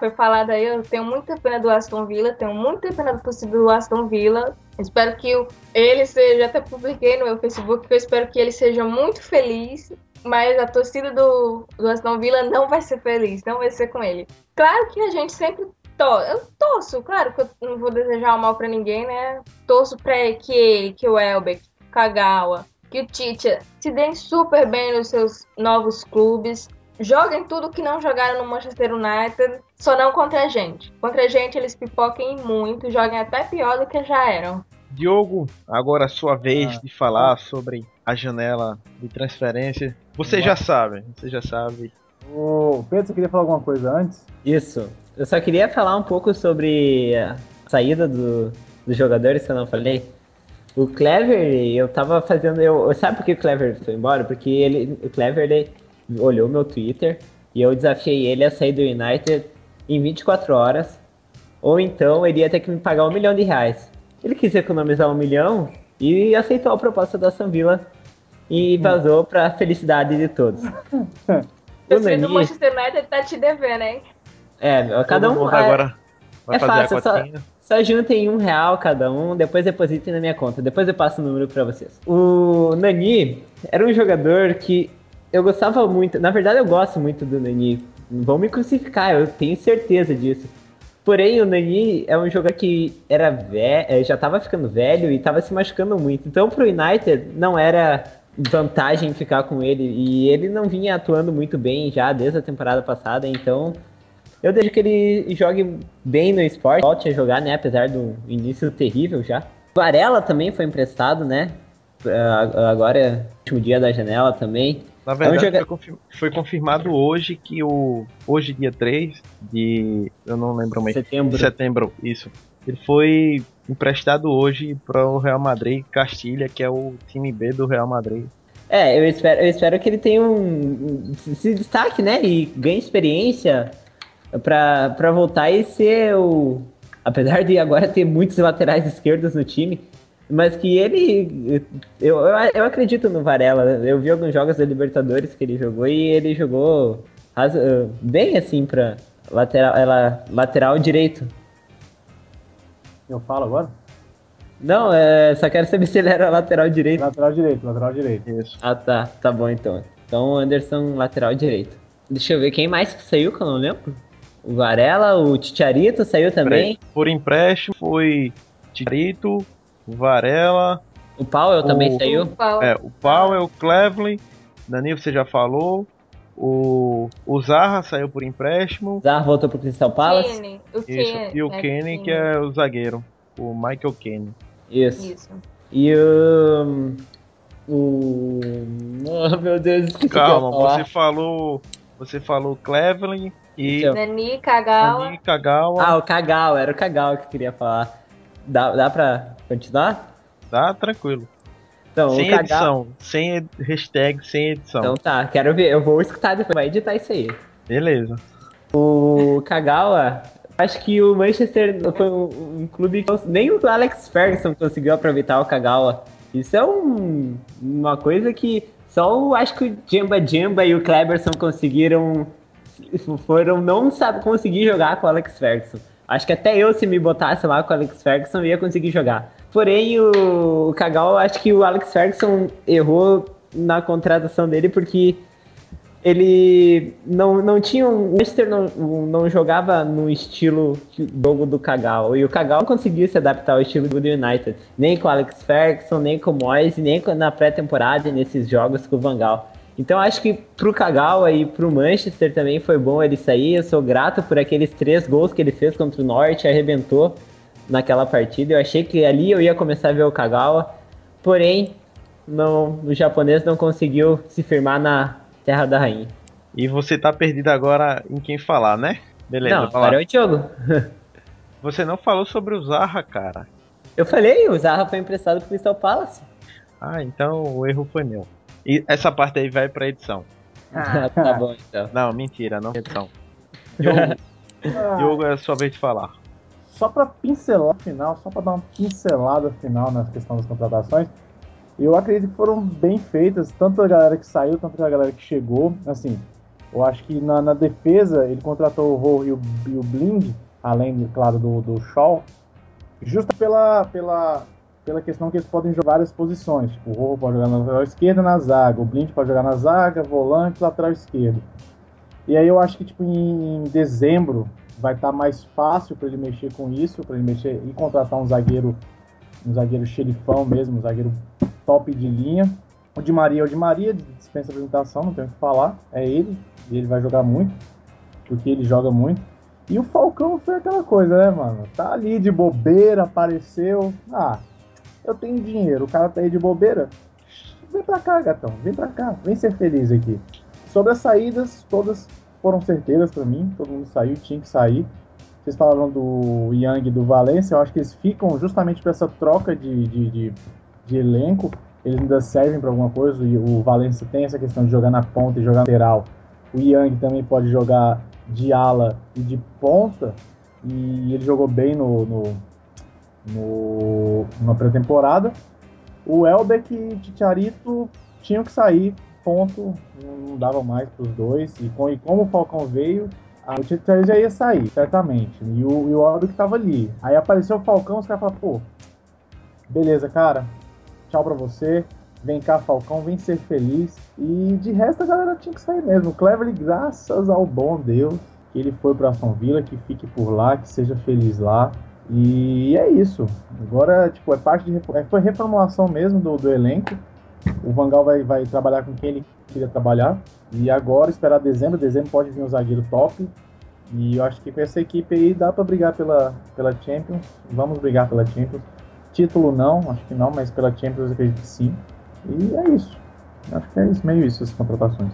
foi falado aí, eu tenho muita pena do Aston Villa, tenho muita pena do torcedor do Aston Villa. Espero que ele seja, até publiquei no meu Facebook, que eu espero que ele seja muito feliz, mas a torcida do, do Aston Villa não vai ser feliz, não vai ser com ele. Claro que a gente sempre torce, eu torço, claro que eu não vou desejar o mal para ninguém, né? Torço pra que ele, que o Elbeck, Kagawa, que o Tite se deem super bem nos seus novos clubes. Joguem tudo que não jogaram no Manchester United, só não contra a gente. Contra a gente eles pipoquem muito, joguem até pior do que já eram. Diogo, agora é a sua vez ah. de falar sobre a janela de transferência. Você já sabe, você já sabe. Ô, Pedro, você queria falar alguma coisa antes? Isso. Eu só queria falar um pouco sobre a saída do, dos jogadores que eu não falei. O Clever, eu tava fazendo. Eu, sabe por que o Clever foi embora? Porque ele, o Clever ele olhou meu Twitter e eu desafiei ele a sair do United em 24 horas. Ou então ele ia ter que me pagar um milhão de reais. Ele quis economizar um milhão e aceitou a proposta da Aston Villa e vazou pra felicidade de todos. o Nani... Manchester United tá te devendo, hein? É, cada um. agora é fácil, só, só juntem um real cada um, depois depositem na minha conta. Depois eu passo o número para vocês. O Nani era um jogador que eu gostava muito. Na verdade, eu gosto muito do Nani. Vão me crucificar, eu tenho certeza disso. Porém, o Nani é um jogador que era velho, já estava ficando velho e estava se machucando muito. Então, pro United, não era vantagem ficar com ele. E ele não vinha atuando muito bem já desde a temporada passada. Então, eu desejo que ele jogue bem no esporte, volte a jogar, né? Apesar do início terrível já. Varela também foi emprestado, né? Agora é o último dia da janela também. Na verdade, joga... foi, confirmado, foi, confirmado hoje que o. Hoje, dia 3 de. Eu não lembro mais. Setembro. Setembro, isso. Ele foi emprestado hoje para o Real Madrid Castilha, que é o time B do Real Madrid. É, eu espero, eu espero que ele tenha um. se destaque, né? E ganhe experiência para voltar e ser o. Apesar de agora ter muitos laterais esquerdos no time, mas que ele. Eu, eu, eu acredito no Varela. Eu vi alguns jogos da Libertadores que ele jogou e ele jogou bem assim para lateral, ela, lateral direito. Eu falo agora? Não, é, só quero saber se ele era lateral direito. Lateral direito, lateral direito. Isso. Ah, tá. Tá bom então. Então, Anderson, lateral direito. Deixa eu ver quem mais saiu, que eu não lembro. O Varela, o Ticharito saiu também. Por empréstimo foi Ticharito, o Varela. O Powell o, também saiu? É, o Powell, o Cleveland, Danilo você já falou. O, o Zaha saiu por empréstimo. Zaha voltou pro Crystal Palace. Kenny, o Isso. Kenny, E o é, Kenny, que é o zagueiro. O Michael Kenny. Isso. Isso. E o. O. Oh, meu Deus, o Calma, você falou. Você falou Cleveland e. Nani, Kagawa. Nani Kagawa. Ah, o Kagawa, era o Kagawa que eu queria falar. Dá, dá pra continuar? Tá tranquilo. Então, sem Kagawa. edição. Sem hashtag, sem edição. Então tá, quero ver. Eu vou escutar depois, vai editar isso aí. Beleza. O Kagawa, acho que o Manchester foi um, um clube que nem o Alex Ferguson conseguiu aproveitar o Kagawa. Isso é um- uma coisa que só acho que o Jamba Jamba e o Kleberson conseguiram. Foram não sabe conseguir jogar com o Alex Ferguson. Acho que até eu, se me botasse lá com o Alex Ferguson, ia conseguir jogar. Porém, o, Kagawa, acho que o Alex Ferguson errou na contratação dele porque ele não, não tinha. O Manchester não, não jogava no estilo jogo do Kagawa. E o Kagawa não conseguia se adaptar ao estilo do United. Nem com o Alex Ferguson, nem com o Moyes, nem na pré-temporada nesses jogos com o Van Gaal. Então acho que pro Kagawa e pro Manchester também foi bom ele sair. Eu sou grato por aqueles três gols que ele fez contra o Norte, arrebentou naquela partida. Eu achei que ali eu ia começar a ver o Kagawa. Porém, não, o japonês não conseguiu se firmar na Terra da Rainha. E você tá perdido agora em quem falar, né? Beleza, não, agora é o Diogo. Você não falou sobre o Zaha, cara. Eu falei, o Zaha foi emprestado pro Crystal Palace. Ah, então o erro foi meu. E essa parte aí vai pra edição. Ah, tá bom então. Não, mentira, não edição. Diogo, Ah, Diogo, é a sua vez de falar. só para pincelar o final, só para dar uma pincelada final na questão das contratações, eu acredito que foram bem feitas, tanto a galera que saiu, tanto a galera que chegou. Assim, eu acho que na, na defesa ele contratou o Rowe e o, e o Blind, além, claro, do, do Shaw, justa pela, pela, pela questão que eles podem jogar várias posições. Tipo, o Rowe pode jogar na lateral esquerda na zaga, o Blind pode jogar na zaga, volante, lateral esquerdo. E aí eu acho que tipo em dezembro vai estar mais fácil para ele mexer com isso, para ele mexer e contratar um zagueiro, um zagueiro xerifão mesmo, um zagueiro top de linha. O Di Maria é o Di Maria, dispensa apresentação, não tem o que falar, é ele, e ele vai jogar muito, porque ele joga muito. E o Falcão foi aquela coisa, né, mano? Tá ali de bobeira, apareceu. Ah, eu tenho dinheiro, o cara tá aí de bobeira. Vem pra cá, gatão, vem pra cá, vem ser feliz aqui. Sobre as saídas, todas foram certeiras pra mim, todo mundo saiu, tinha que sair. Vocês falaram do Young e do Valência, eu acho que eles ficam justamente para essa troca de, de, de, de elenco. Eles ainda servem para alguma coisa. O Valência tem essa questão de jogar na ponta e jogar lateral. O Young também pode jogar de ala e de ponta. E ele jogou bem no, no, no na pré-temporada. O Elbeck e o Chicharito tinham que sair, ponto. Não dava mais para os dois. E, com, e como o Falcão veio, a- o Chicharito já ia sair, certamente. E o, e o Elbeck estava ali. Aí apareceu o Falcão, os caras falaram, pô, beleza, cara, tchau pra você. Vem cá, Falcão, vem ser feliz. E de resto a galera tinha que sair mesmo. O Cleverly, graças ao bom Deus, que ele foi pra Aston Villa, que fique por lá, que seja feliz lá. E é isso. Agora, tipo, é parte de. é, Foi reformulação mesmo do, do elenco. O Vangal vai, vai trabalhar com quem ele queria trabalhar. E agora, esperar dezembro. Dezembro pode vir um zagueiro top. E eu acho que com essa equipe aí dá pra brigar pela, pela Champions. Vamos brigar pela Champions. Título não, acho que não, mas pela Champions eu acredito que sim. E é isso. Acho que é isso, meio isso, as contratações.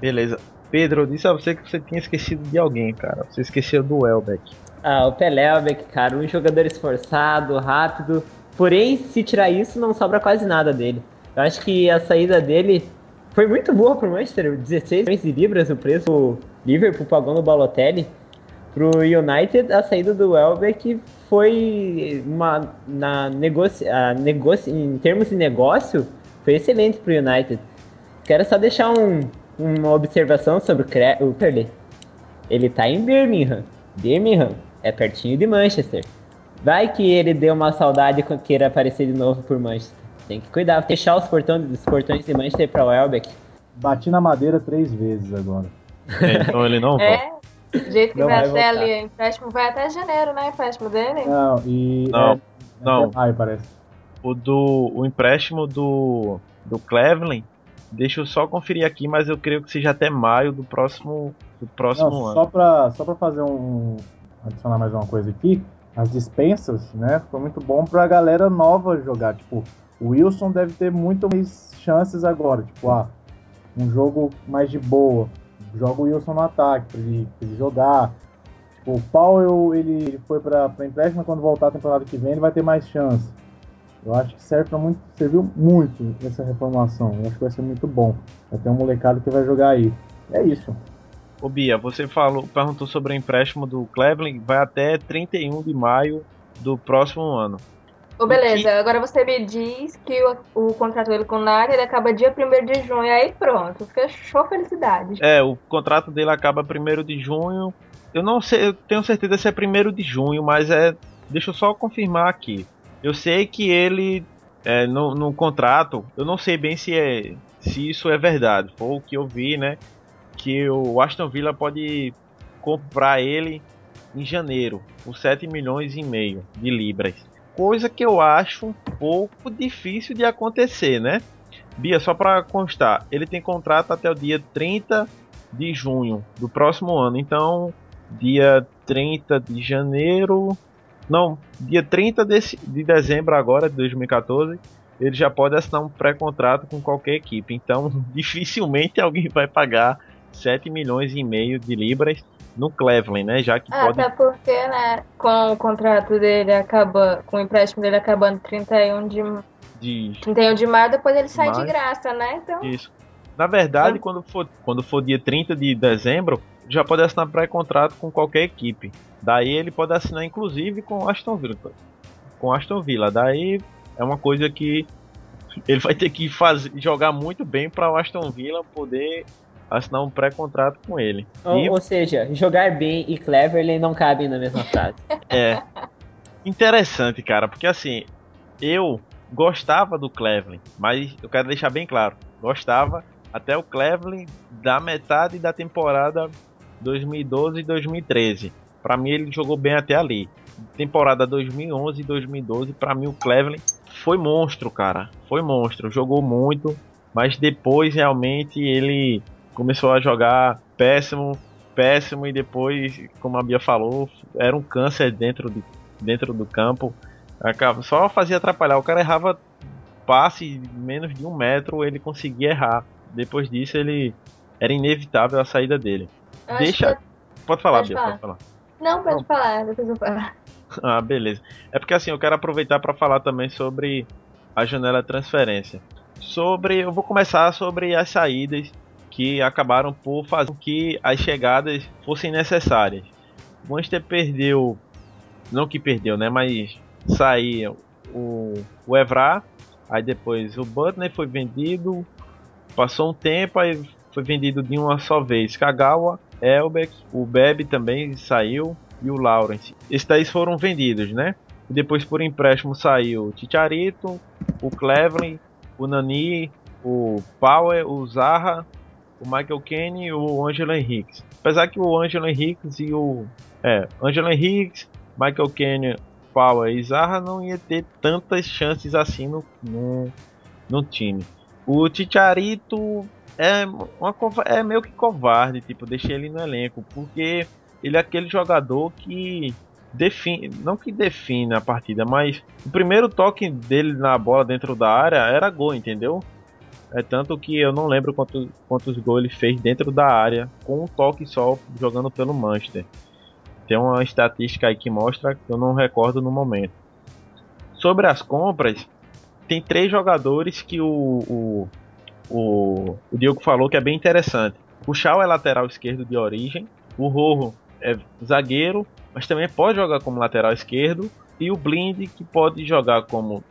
Beleza. Pedro, disse a você que você tinha esquecido de alguém, cara. Você esqueceu do Elbeck. Ah, o Pelelbeck, cara, um jogador esforçado, rápido. Porém, se tirar isso, não sobra quase nada dele. Eu acho que a saída dele foi muito boa pro Manchester. 16 milhões de libras o preço o Liverpool pagou no Balotelli. Pro United, a saída do Elbeck foi uma na negoci, a em termos de negócio, foi excelente pro United. Quero só deixar um, uma observação sobre o, Cre- o. Ele tá em Birmingham. Birmingham é pertinho de Manchester. Vai que ele deu uma saudade e queira aparecer de novo por Manchester. Tem que cuidar, fechar os portões, os portões de Manchester para o Welbeck. Bati na madeira três vezes agora. É, então ele não volta. É, do jeito que Não vai vai até voltar. ali, o empréstimo vai até janeiro, né? O empréstimo dele. Não, e. Não, é, não. Até maio, parece. O do o empréstimo do do Cleveland Deixa eu só conferir aqui, mas eu creio que seja até maio do próximo, do próximo Não, ano. só pra, só pra fazer um. Adicionar mais uma coisa aqui. As dispensas, né? Foi muito bom pra galera nova jogar. Tipo, o Wilson deve ter muito mais chances agora. Tipo, ah, um jogo mais de boa. Joga o Wilson no ataque pra ele, ele jogar. Tipo, o Powell, ele, ele foi pra empréstimo, quando voltar a temporada que vem, ele vai ter mais chance. Eu acho que serve pra muito, serviu muito essa reformulação. Eu acho que vai ser muito bom. Vai ter um molecado que vai jogar aí. É isso. Ô Bia, você falou, perguntou sobre o empréstimo do Cleveland, vai até 31 de maio do próximo ano. Ô, beleza, agora você me diz que o, o contrato dele com o Nari ele acaba dia 1 de junho, aí pronto, fechou felicidade. É, o contrato dele acaba 1 de junho. Eu não sei, eu tenho certeza se é 1 de junho, mas é. Deixa eu só confirmar aqui. Eu sei que ele, é, no, no contrato, eu não sei bem se, é, se isso é verdade. Foi o que eu vi, né? Que o Aston Villa pode comprar ele em janeiro por 7 milhões e meio de libras. Coisa que eu acho um pouco difícil de acontecer, né? Bia, só para constar, ele tem contrato até o dia 30 de junho do próximo ano. Então, dia 30 de janeiro. Não, dia 30 desse, de dezembro agora, de 2014, ele já pode assinar um pré-contrato com qualquer equipe. Então, dificilmente alguém vai pagar 7 milhões e meio de libras no Cleveland, né? Já que Ah, pode. Até porque, né, com o contrato dele acaba, com o empréstimo dele acabando 31 de, De... 31 de maio, depois ele sai de graça, né? Então, Isso. Na verdade, Ah. quando for, quando for dia 30 de dezembro, já pode assinar pré-contrato com qualquer equipe. Daí ele pode assinar inclusive com o Aston Villa. Com o Aston Villa. Daí é uma coisa que ele vai ter que fazer, jogar muito bem para o Aston Villa poder assinar um pré-contrato com ele. Ou, E ou seja, jogar bem e Cleverly não cabem na mesma frase. É interessante, cara, porque assim, eu gostava do Cleveland, mas eu quero deixar bem claro, gostava até o Cleveland da metade da temporada 2012 e 2013. Pra mim ele jogou bem até ali. Temporada 2011 e 2012, pra mim o Cleveland foi monstro, cara. Foi monstro, jogou muito, mas depois realmente ele começou a jogar péssimo, péssimo e depois, como a Bia falou, era um câncer dentro, de, dentro do campo. Só fazia atrapalhar. O cara errava passe menos de um metro, ele conseguia errar. Depois disso, ele era inevitável a saída dele. eu Deixa. que- Pode falar, Pode Bia, falar. pode falar. Não, pode Não. falar, depois eu falo. Ah, beleza. É porque assim, eu quero aproveitar para falar também sobre a janela de transferência. Sobre, eu vou começar sobre as saídas que acabaram por fazer com que as chegadas fossem necessárias. O Manchester perdeu, não que perdeu, né, mas saiu o, o Evra, aí depois o Butler foi vendido, passou um tempo, aí foi vendido de uma só vez. Kagawa, Elbeck, o Bebe também saiu e o Lawrence. Esses daí foram vendidos, né? E depois por empréstimo saiu o Chicharito, o Cleveland, o Nani, o Power, o Zaha, o Michael Kenny e o Angelo Henriques. Apesar que o Angelo Henriques e o é, Angelo Henriques, Michael Kenny, Power e Zaha não ia ter tantas chances assim no, no, no time. O Chicharito é, uma, é meio que covarde, tipo, deixei ele no elenco, porque ele é aquele jogador que define, não que define a partida, mas o primeiro toque dele na bola dentro da área era gol, entendeu? É tanto que eu não lembro quanto, quantos gols ele fez dentro da área com um toque só jogando pelo Manchester. Tem uma estatística aí que mostra que eu não recordo no momento. Sobre as compras, tem três jogadores que o, o, o, o Diogo falou que é bem interessante. O Shaw é lateral esquerdo de origem, o Rojo é zagueiro, mas também pode jogar como lateral esquerdo, e o Blind que pode jogar como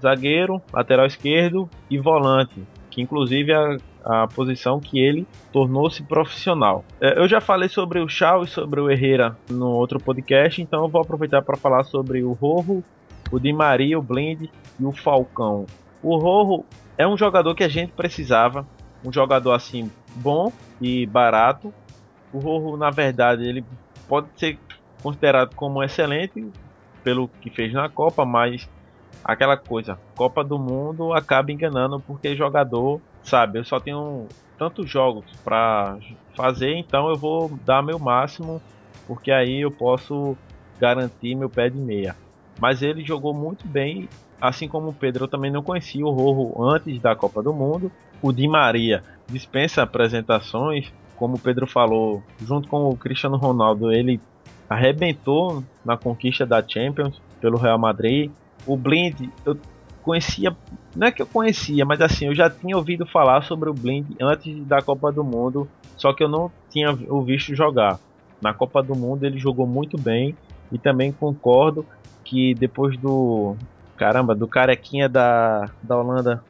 zagueiro, lateral esquerdo e volante, que inclusive a, a posição que ele tornou-se profissional. É, eu já falei sobre o Shaw e sobre o Herrera no outro podcast, então eu vou aproveitar para falar sobre o Rojo, o Di Maria, o Blind e o Falcão. O Rojo é um jogador que a gente precisava, um jogador assim bom e barato. O Rojo, na verdade, ele pode ser considerado como excelente pelo que fez na Copa, mas aquela coisa, Copa do Mundo acaba enganando porque jogador sabe, eu só tenho tantos jogos para fazer, então eu vou dar meu máximo, porque aí eu posso garantir meu pé de meia. Mas ele jogou muito bem, assim como o Pedro, eu também não conhecia o Rojo antes da Copa do Mundo. O Di Maria dispensa apresentações, como o Pedro falou, junto com o Cristiano Ronaldo, ele arrebentou na conquista da Champions pelo Real Madrid. O Blind, eu conhecia, não é que eu conhecia, mas assim, eu já tinha ouvido falar sobre o Blind antes da Copa do Mundo, só que eu não tinha o visto jogar. Na Copa do Mundo ele jogou muito bem e também concordo que depois do caramba, do carequinha da, da Holanda,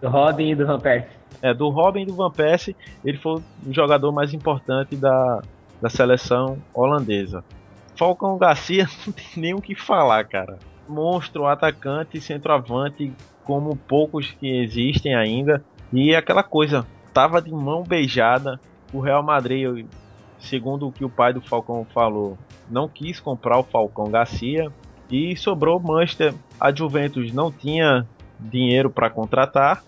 do Robin e do Van Persie. É, do Robin e do Van Persie, ele foi o jogador mais importante da, da seleção holandesa. Falcão Garcia não tem nem o que falar, cara. Monstro, atacante, centroavante, como poucos que existem ainda. E aquela coisa, tava de mão beijada. O Real Madrid, segundo o que o pai do Falcão falou, não quis comprar o Falcão Garcia. E sobrou Manchester. A Juventus não tinha dinheiro para contratar.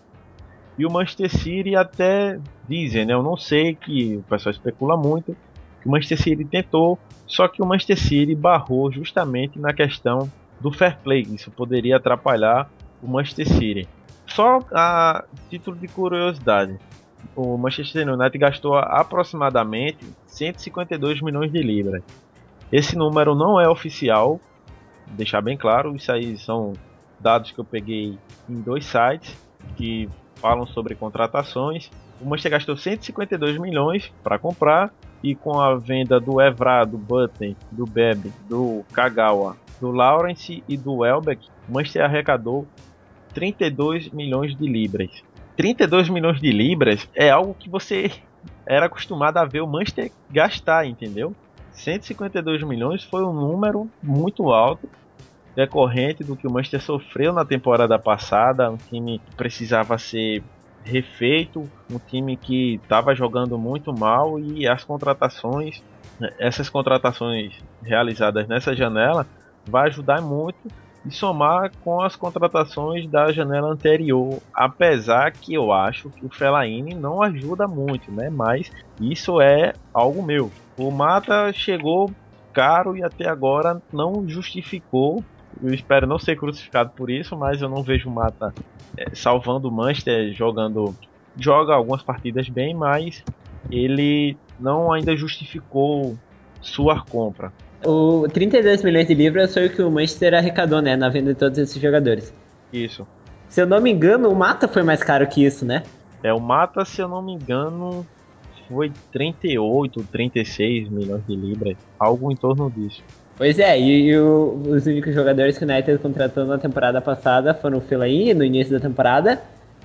E o Manchester City até dizem, né? Eu não sei que o pessoal especula muito que o Manchester City tentou, só que o Manchester City barrou justamente na questão do fair play. Isso poderia atrapalhar o Manchester City. Só a título de curiosidade, o Manchester United gastou aproximadamente 152 milhões de libras. Esse número não é oficial, deixar bem claro, isso aí são dados que eu peguei em dois sites que falam sobre contratações. O Manchester gastou 152 milhões para comprar e com a venda do Evra, do Button, do Bebe, do Kagawa, do Lawrence e do Welbeck, Manchester arrecadou 32 milhões de libras. 32 milhões de libras é algo que você era acostumado a ver o Manchester gastar, entendeu? 152 milhões foi um número muito alto, decorrente do que o Manchester sofreu na temporada passada, um time que precisava ser refeito, um time que estava jogando muito mal e as contratações, né, essas contratações realizadas nessa janela, vai ajudar muito e somar com as contratações da janela anterior, apesar que eu acho que o Fellaini não ajuda muito, né? Mas isso é algo meu. O Mata chegou caro e até agora não justificou eu espero não ser crucificado por isso, mas eu não vejo o Mata é, salvando o Manchester, jogando. Joga algumas partidas bem, mas ele não ainda justificou sua compra. O 32 milhões de libras foi o que o Manchester arrecadou, né, na venda de todos esses jogadores. Isso. Se eu não me engano, o Mata foi mais caro que isso, né? É, o Mata, se eu não me engano, foi 38, 36 milhões de libras, algo em torno disso. Pois é, e, e o, os únicos jogadores que o United contratou na temporada passada foram o Fellaini no início da temporada,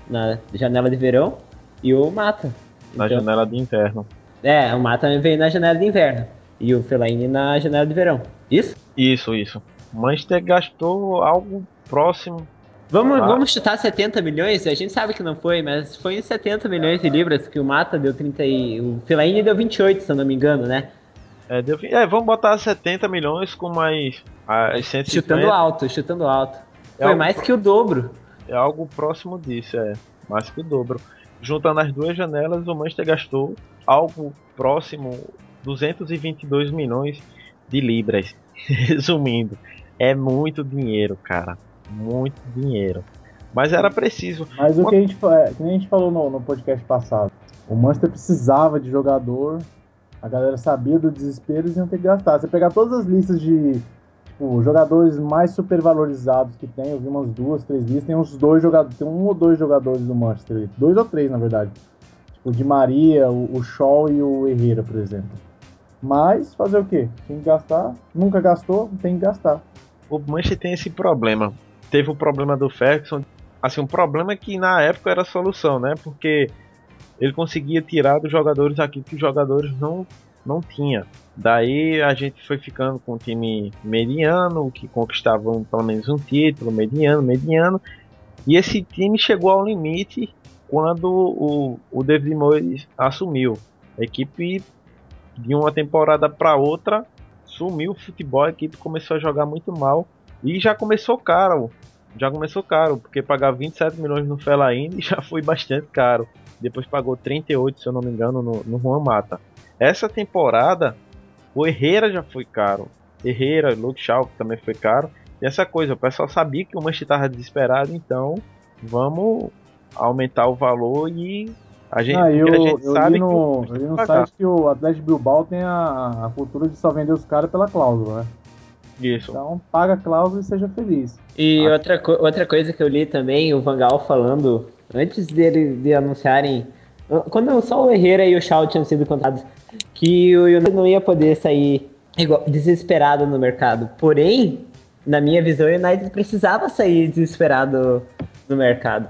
na janela de verão, e o Mata. Na então, janela de inverno. É, o Mata veio na janela de inverno. E o Fellaini na janela de verão. Isso? Isso, isso. O Manchester gastou algo próximo. Vamos, ah. vamos chutar 70 milhões? A gente sabe que não foi, mas foi em 70 milhões de libras que o Mata deu 30 e... O Fellaini deu 28, se eu não me engano, né? É, deu, é, vamos botar 70 milhões com mais as 150. Chutando alto, chutando alto. É Foi mais que o dobro. É algo próximo disso, é. Mais que o dobro. Juntando as duas janelas, o Manchester gastou algo próximo 222 milhões de libras. Resumindo, é muito dinheiro, cara. Muito dinheiro. Mas era preciso. Mas o que a gente, é, que a gente falou no, no podcast passado, o Manchester precisava de jogador a galera sabia do desespero e iam ter que gastar. Você pegar todas as listas de tipo, jogadores mais supervalorizados que tem, eu vi umas duas, três listas, tem uns dois jogadores, tem um ou dois jogadores do Manchester, dois ou três na verdade. Tipo, de Maria, o, o Shaw e o Herrera, por exemplo. Mas fazer o quê? Tem que gastar, nunca gastou, tem que gastar. O Manchester tem esse problema. Teve o problema do Ferguson. Assim, um problema que na época era solução, né? Porque ele conseguia tirar dos jogadores aquilo que os jogadores não, não tinham. Daí a gente foi ficando com um time mediano, que conquistava pelo menos um título, mediano, mediano. E esse time chegou ao limite quando o, o David Moyes assumiu. A equipe de uma temporada para outra sumiu o futebol, a equipe começou a jogar muito mal e já começou caro. Já começou caro, porque pagar 27 milhões no Fellaini já foi bastante caro. depois pagou 38, se eu não me engano, no, no Juan Mata. Essa temporada, o Herrera já foi caro. Herrera, Luke Shaw também foi caro. E essa coisa, o pessoal sabia que o Manchester estava desesperado, então vamos aumentar o valor e a gente, Ah, eu, a gente eu sabe li no, que o eu li no pagar. site que o Atlético Bilbao tem a, a cultura de só vender os caras pela cláusula, né? Isso. Então paga a cláusula e seja feliz. E Ah. outra, co- outra coisa que eu li também, o Vangal falando, antes dele de anunciarem, quando só o Herrera e o Shaw tinham sido contados, que o United não ia poder sair igual- desesperado no mercado. Porém, na minha visão, o United precisava sair desesperado no mercado.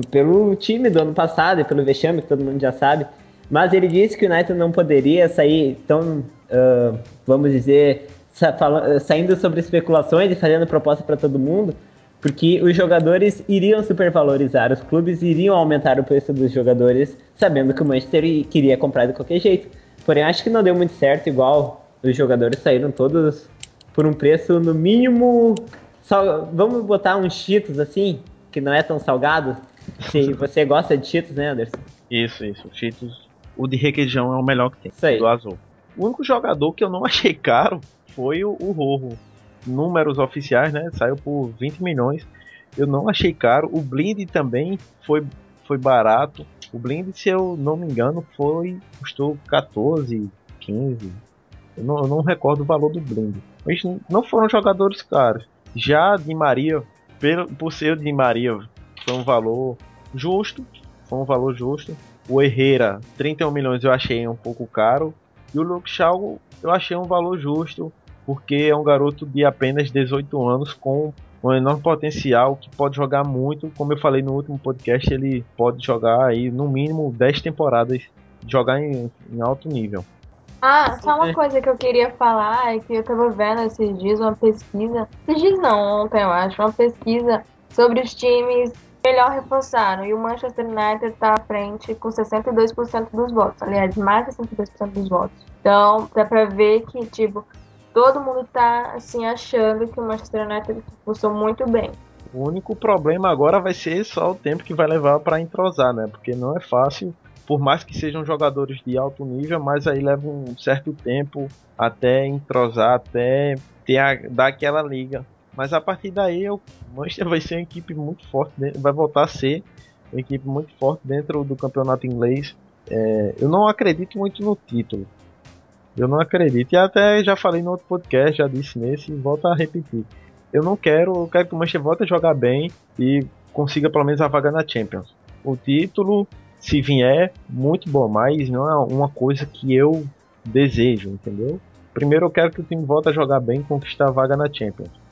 P- Pelo time do ano passado e pelo vexame, que todo mundo já sabe. Mas ele disse que o United não poderia sair tão, ah, vamos dizer, sa- fala- saindo sobre especulações e fazendo proposta para todo mundo, porque os jogadores iriam supervalorizar, os clubes iriam aumentar o preço dos jogadores, sabendo que o Manchester queria comprar de qualquer jeito. Porém, acho que não deu muito certo, igual os jogadores saíram todos por um preço no mínimo. sal- Vamos botar uns Cheetos assim, que não é tão salgado. Se você gosta de Cheetos, né, Anderson? Isso, isso. Cheetos, o de requeijão é o melhor que tem. Isso aí. Do azul. O único jogador que eu não achei caro foi o, o Rojo. Números oficiais, né? Saiu por 20 milhões. Eu não achei caro. O Blind também foi, foi barato. O Blind, se eu não me engano, foi. custou 14, 15. Eu não, eu não recordo o valor do Blind. Mas não foram jogadores caros. Já de Maria, pelo, por ser de Maria, foi um valor justo. Foi um valor justo. O Herrera, 31 milhões eu achei um pouco caro. E o Luke Shaw eu achei um valor justo, porque é um garoto de apenas 18 anos com um enorme potencial que pode jogar muito. Como eu falei no último podcast, ele pode jogar aí no mínimo 10 temporadas, jogar em, em alto nível. Ah, só uma coisa que eu queria falar é que eu tava vendo esses dias uma pesquisa. Esses dias não, ontem eu acho, uma pesquisa sobre os times melhor reforçaram. E o Manchester United tá à frente com 62% dos votos. Aliás, mais de 62% dos votos. Então, dá pra ver que, tipo, todo mundo tá, assim, achando que o Manchester United reforçou muito bem. O único problema agora vai ser só o tempo que vai levar para entrosar, né? Porque não é fácil, por mais que sejam jogadores de alto nível, mas aí leva um certo tempo até entrosar, até ter a, dar aquela liga. Mas a partir daí o Manchester vai ser uma equipe muito forte, vai voltar a ser uma equipe muito forte dentro do campeonato inglês. É, eu não acredito muito no título. Eu não acredito. E até já falei no outro podcast, já disse nesse, e volto a repetir. Eu não quero, eu quero que o Manchester volte a jogar bem e consiga pelo menos a vaga na Champions. O título, se vier, muito bom, mas não é uma coisa que eu desejo, entendeu? Primeiro eu quero que o time volte a jogar bem e conquistar a vaga na Champions.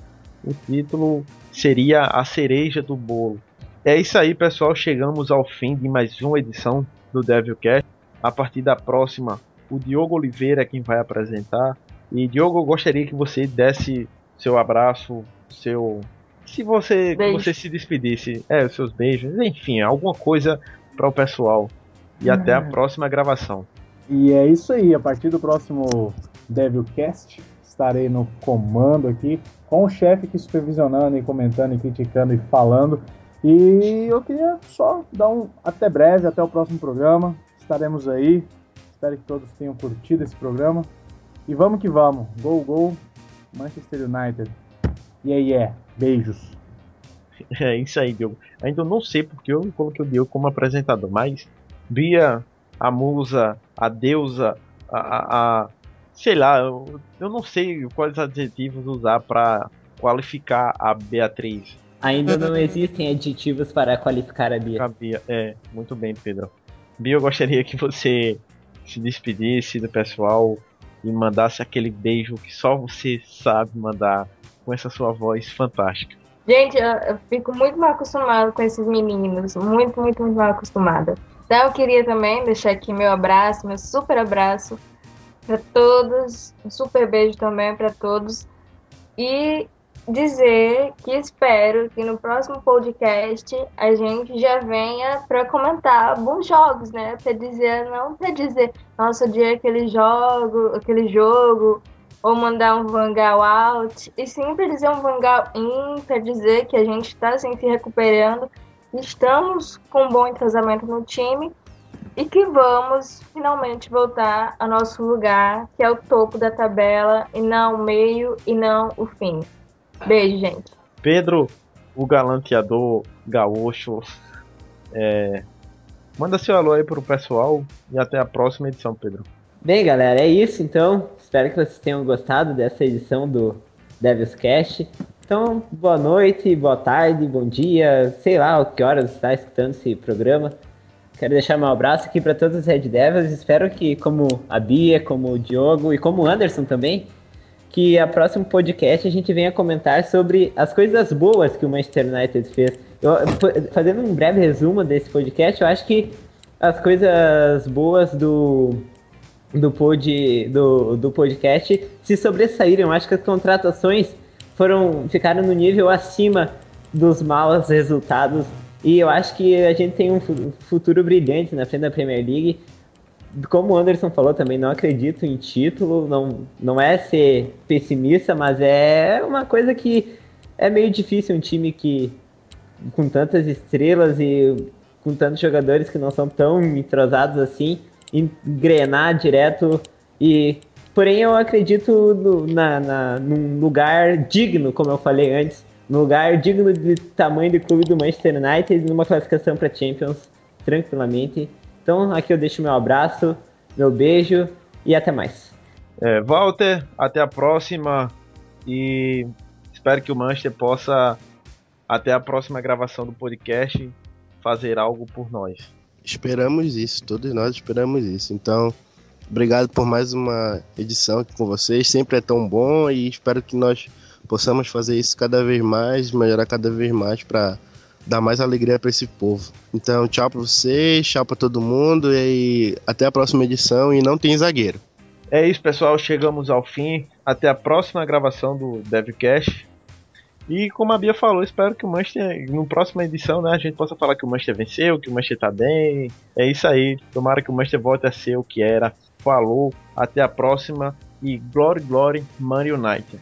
O título seria a cereja do bolo. É isso aí, pessoal. Chegamos ao fim de mais uma edição do Devilcast. A partir da próxima, o Diogo Oliveira é quem vai apresentar. E Diogo, eu gostaria que você desse seu abraço, seu. Se você, Beijo. você se despedisse, é, os seus beijos, enfim, alguma coisa para o pessoal. E até a próxima gravação. E é isso aí, a partir do próximo Devilcast, estarei no comando aqui, com o chefe aqui supervisionando e comentando e criticando e falando. E eu queria só dar um até breve, até o próximo programa. Estaremos aí. Espero que todos tenham curtido esse programa. E vamos que vamos. Gol, gol, Manchester United. Yeah, yeah. Beijos. É isso aí, Diogo. Ainda não sei porque eu coloquei o Diogo como apresentador, mas Bia, a musa, a deusa, a- a- sei lá, eu, eu não sei quais adjetivos usar para qualificar a Beatriz. Ainda não existem aditivos para qualificar a Bia. A Bia, é, muito bem, Pedro. Bia, eu gostaria que você se despedisse do pessoal e mandasse aquele beijo que só você sabe mandar com essa sua voz fantástica. Gente, eu, eu fico muito mal acostumada com esses meninos. Muito, muito, muito mal acostumada. Então eu queria também deixar aqui meu abraço, meu super abraço para todos. Um super beijo também para todos. E dizer que espero que no próximo podcast a gente já venha para comentar bons jogos, né? Para dizer, não para dizer, nossa, odiei aquele jogo, aquele jogo, ou mandar um Vangal out, e sim para dizer um Vangal in, para dizer que a gente está assim, se recuperando, estamos com um bom entrosamento no time e que vamos finalmente voltar ao nosso lugar, que é o topo da tabela, e não o meio e não o fim. Beijo, gente. Pedro, o galanteador gaúcho, é... manda seu alô aí pro pessoal e até a próxima edição, Pedro. Bem, galera, é isso então. Espero que vocês tenham gostado dessa edição do Devil's Cast. Então, boa noite, boa tarde, bom dia, sei lá o que horas está escutando esse programa. Quero deixar meu abraço aqui para todos os Red Devils. Espero que, como a Bia, como o Diogo e como o Anderson também, que a próximo podcast a gente venha comentar sobre as coisas boas que o Manchester United fez. Eu, fazendo um breve resumo desse podcast, eu acho que as coisas boas do, do, pod, do, do podcast se sobressaíram. Eu acho que as contratações foram ficaram no nível acima dos maus resultados e eu acho que a gente tem um futuro brilhante na frente da Premier League. Como o Anderson falou também, não acredito em título, não, não é ser pessimista, mas é uma coisa que é meio difícil um time que com tantas estrelas e com tantos jogadores que não são tão entrosados assim, engrenar direto e Porém, eu acredito no, na, na, num lugar digno, como eu falei antes, num lugar digno de tamanho do clube do Manchester United, numa classificação para Champions, tranquilamente. Então, aqui eu deixo meu abraço, meu beijo e até mais. É, Walter, até a próxima e espero que o Manchester possa, até a próxima gravação do podcast, fazer algo por nós. Esperamos isso, todos nós esperamos isso. Então, Obrigado por mais uma edição aqui com vocês. Sempre é tão bom e espero que nós possamos fazer isso cada vez mais, melhorar cada vez mais para dar mais alegria para esse povo. Então, tchau para vocês, tchau para todo mundo e até a próxima edição. E não tem zagueiro. É isso, pessoal. Chegamos ao fim. Até a próxima gravação do DevCast. E como a Bia falou, espero que o Manchester, no próxima edição, né, a gente possa falar que o Manchester venceu, que o Manchester tá bem. É isso aí. Tomara que o Manchester volte a ser o que era falou, até a próxima e Glory Glory Man United.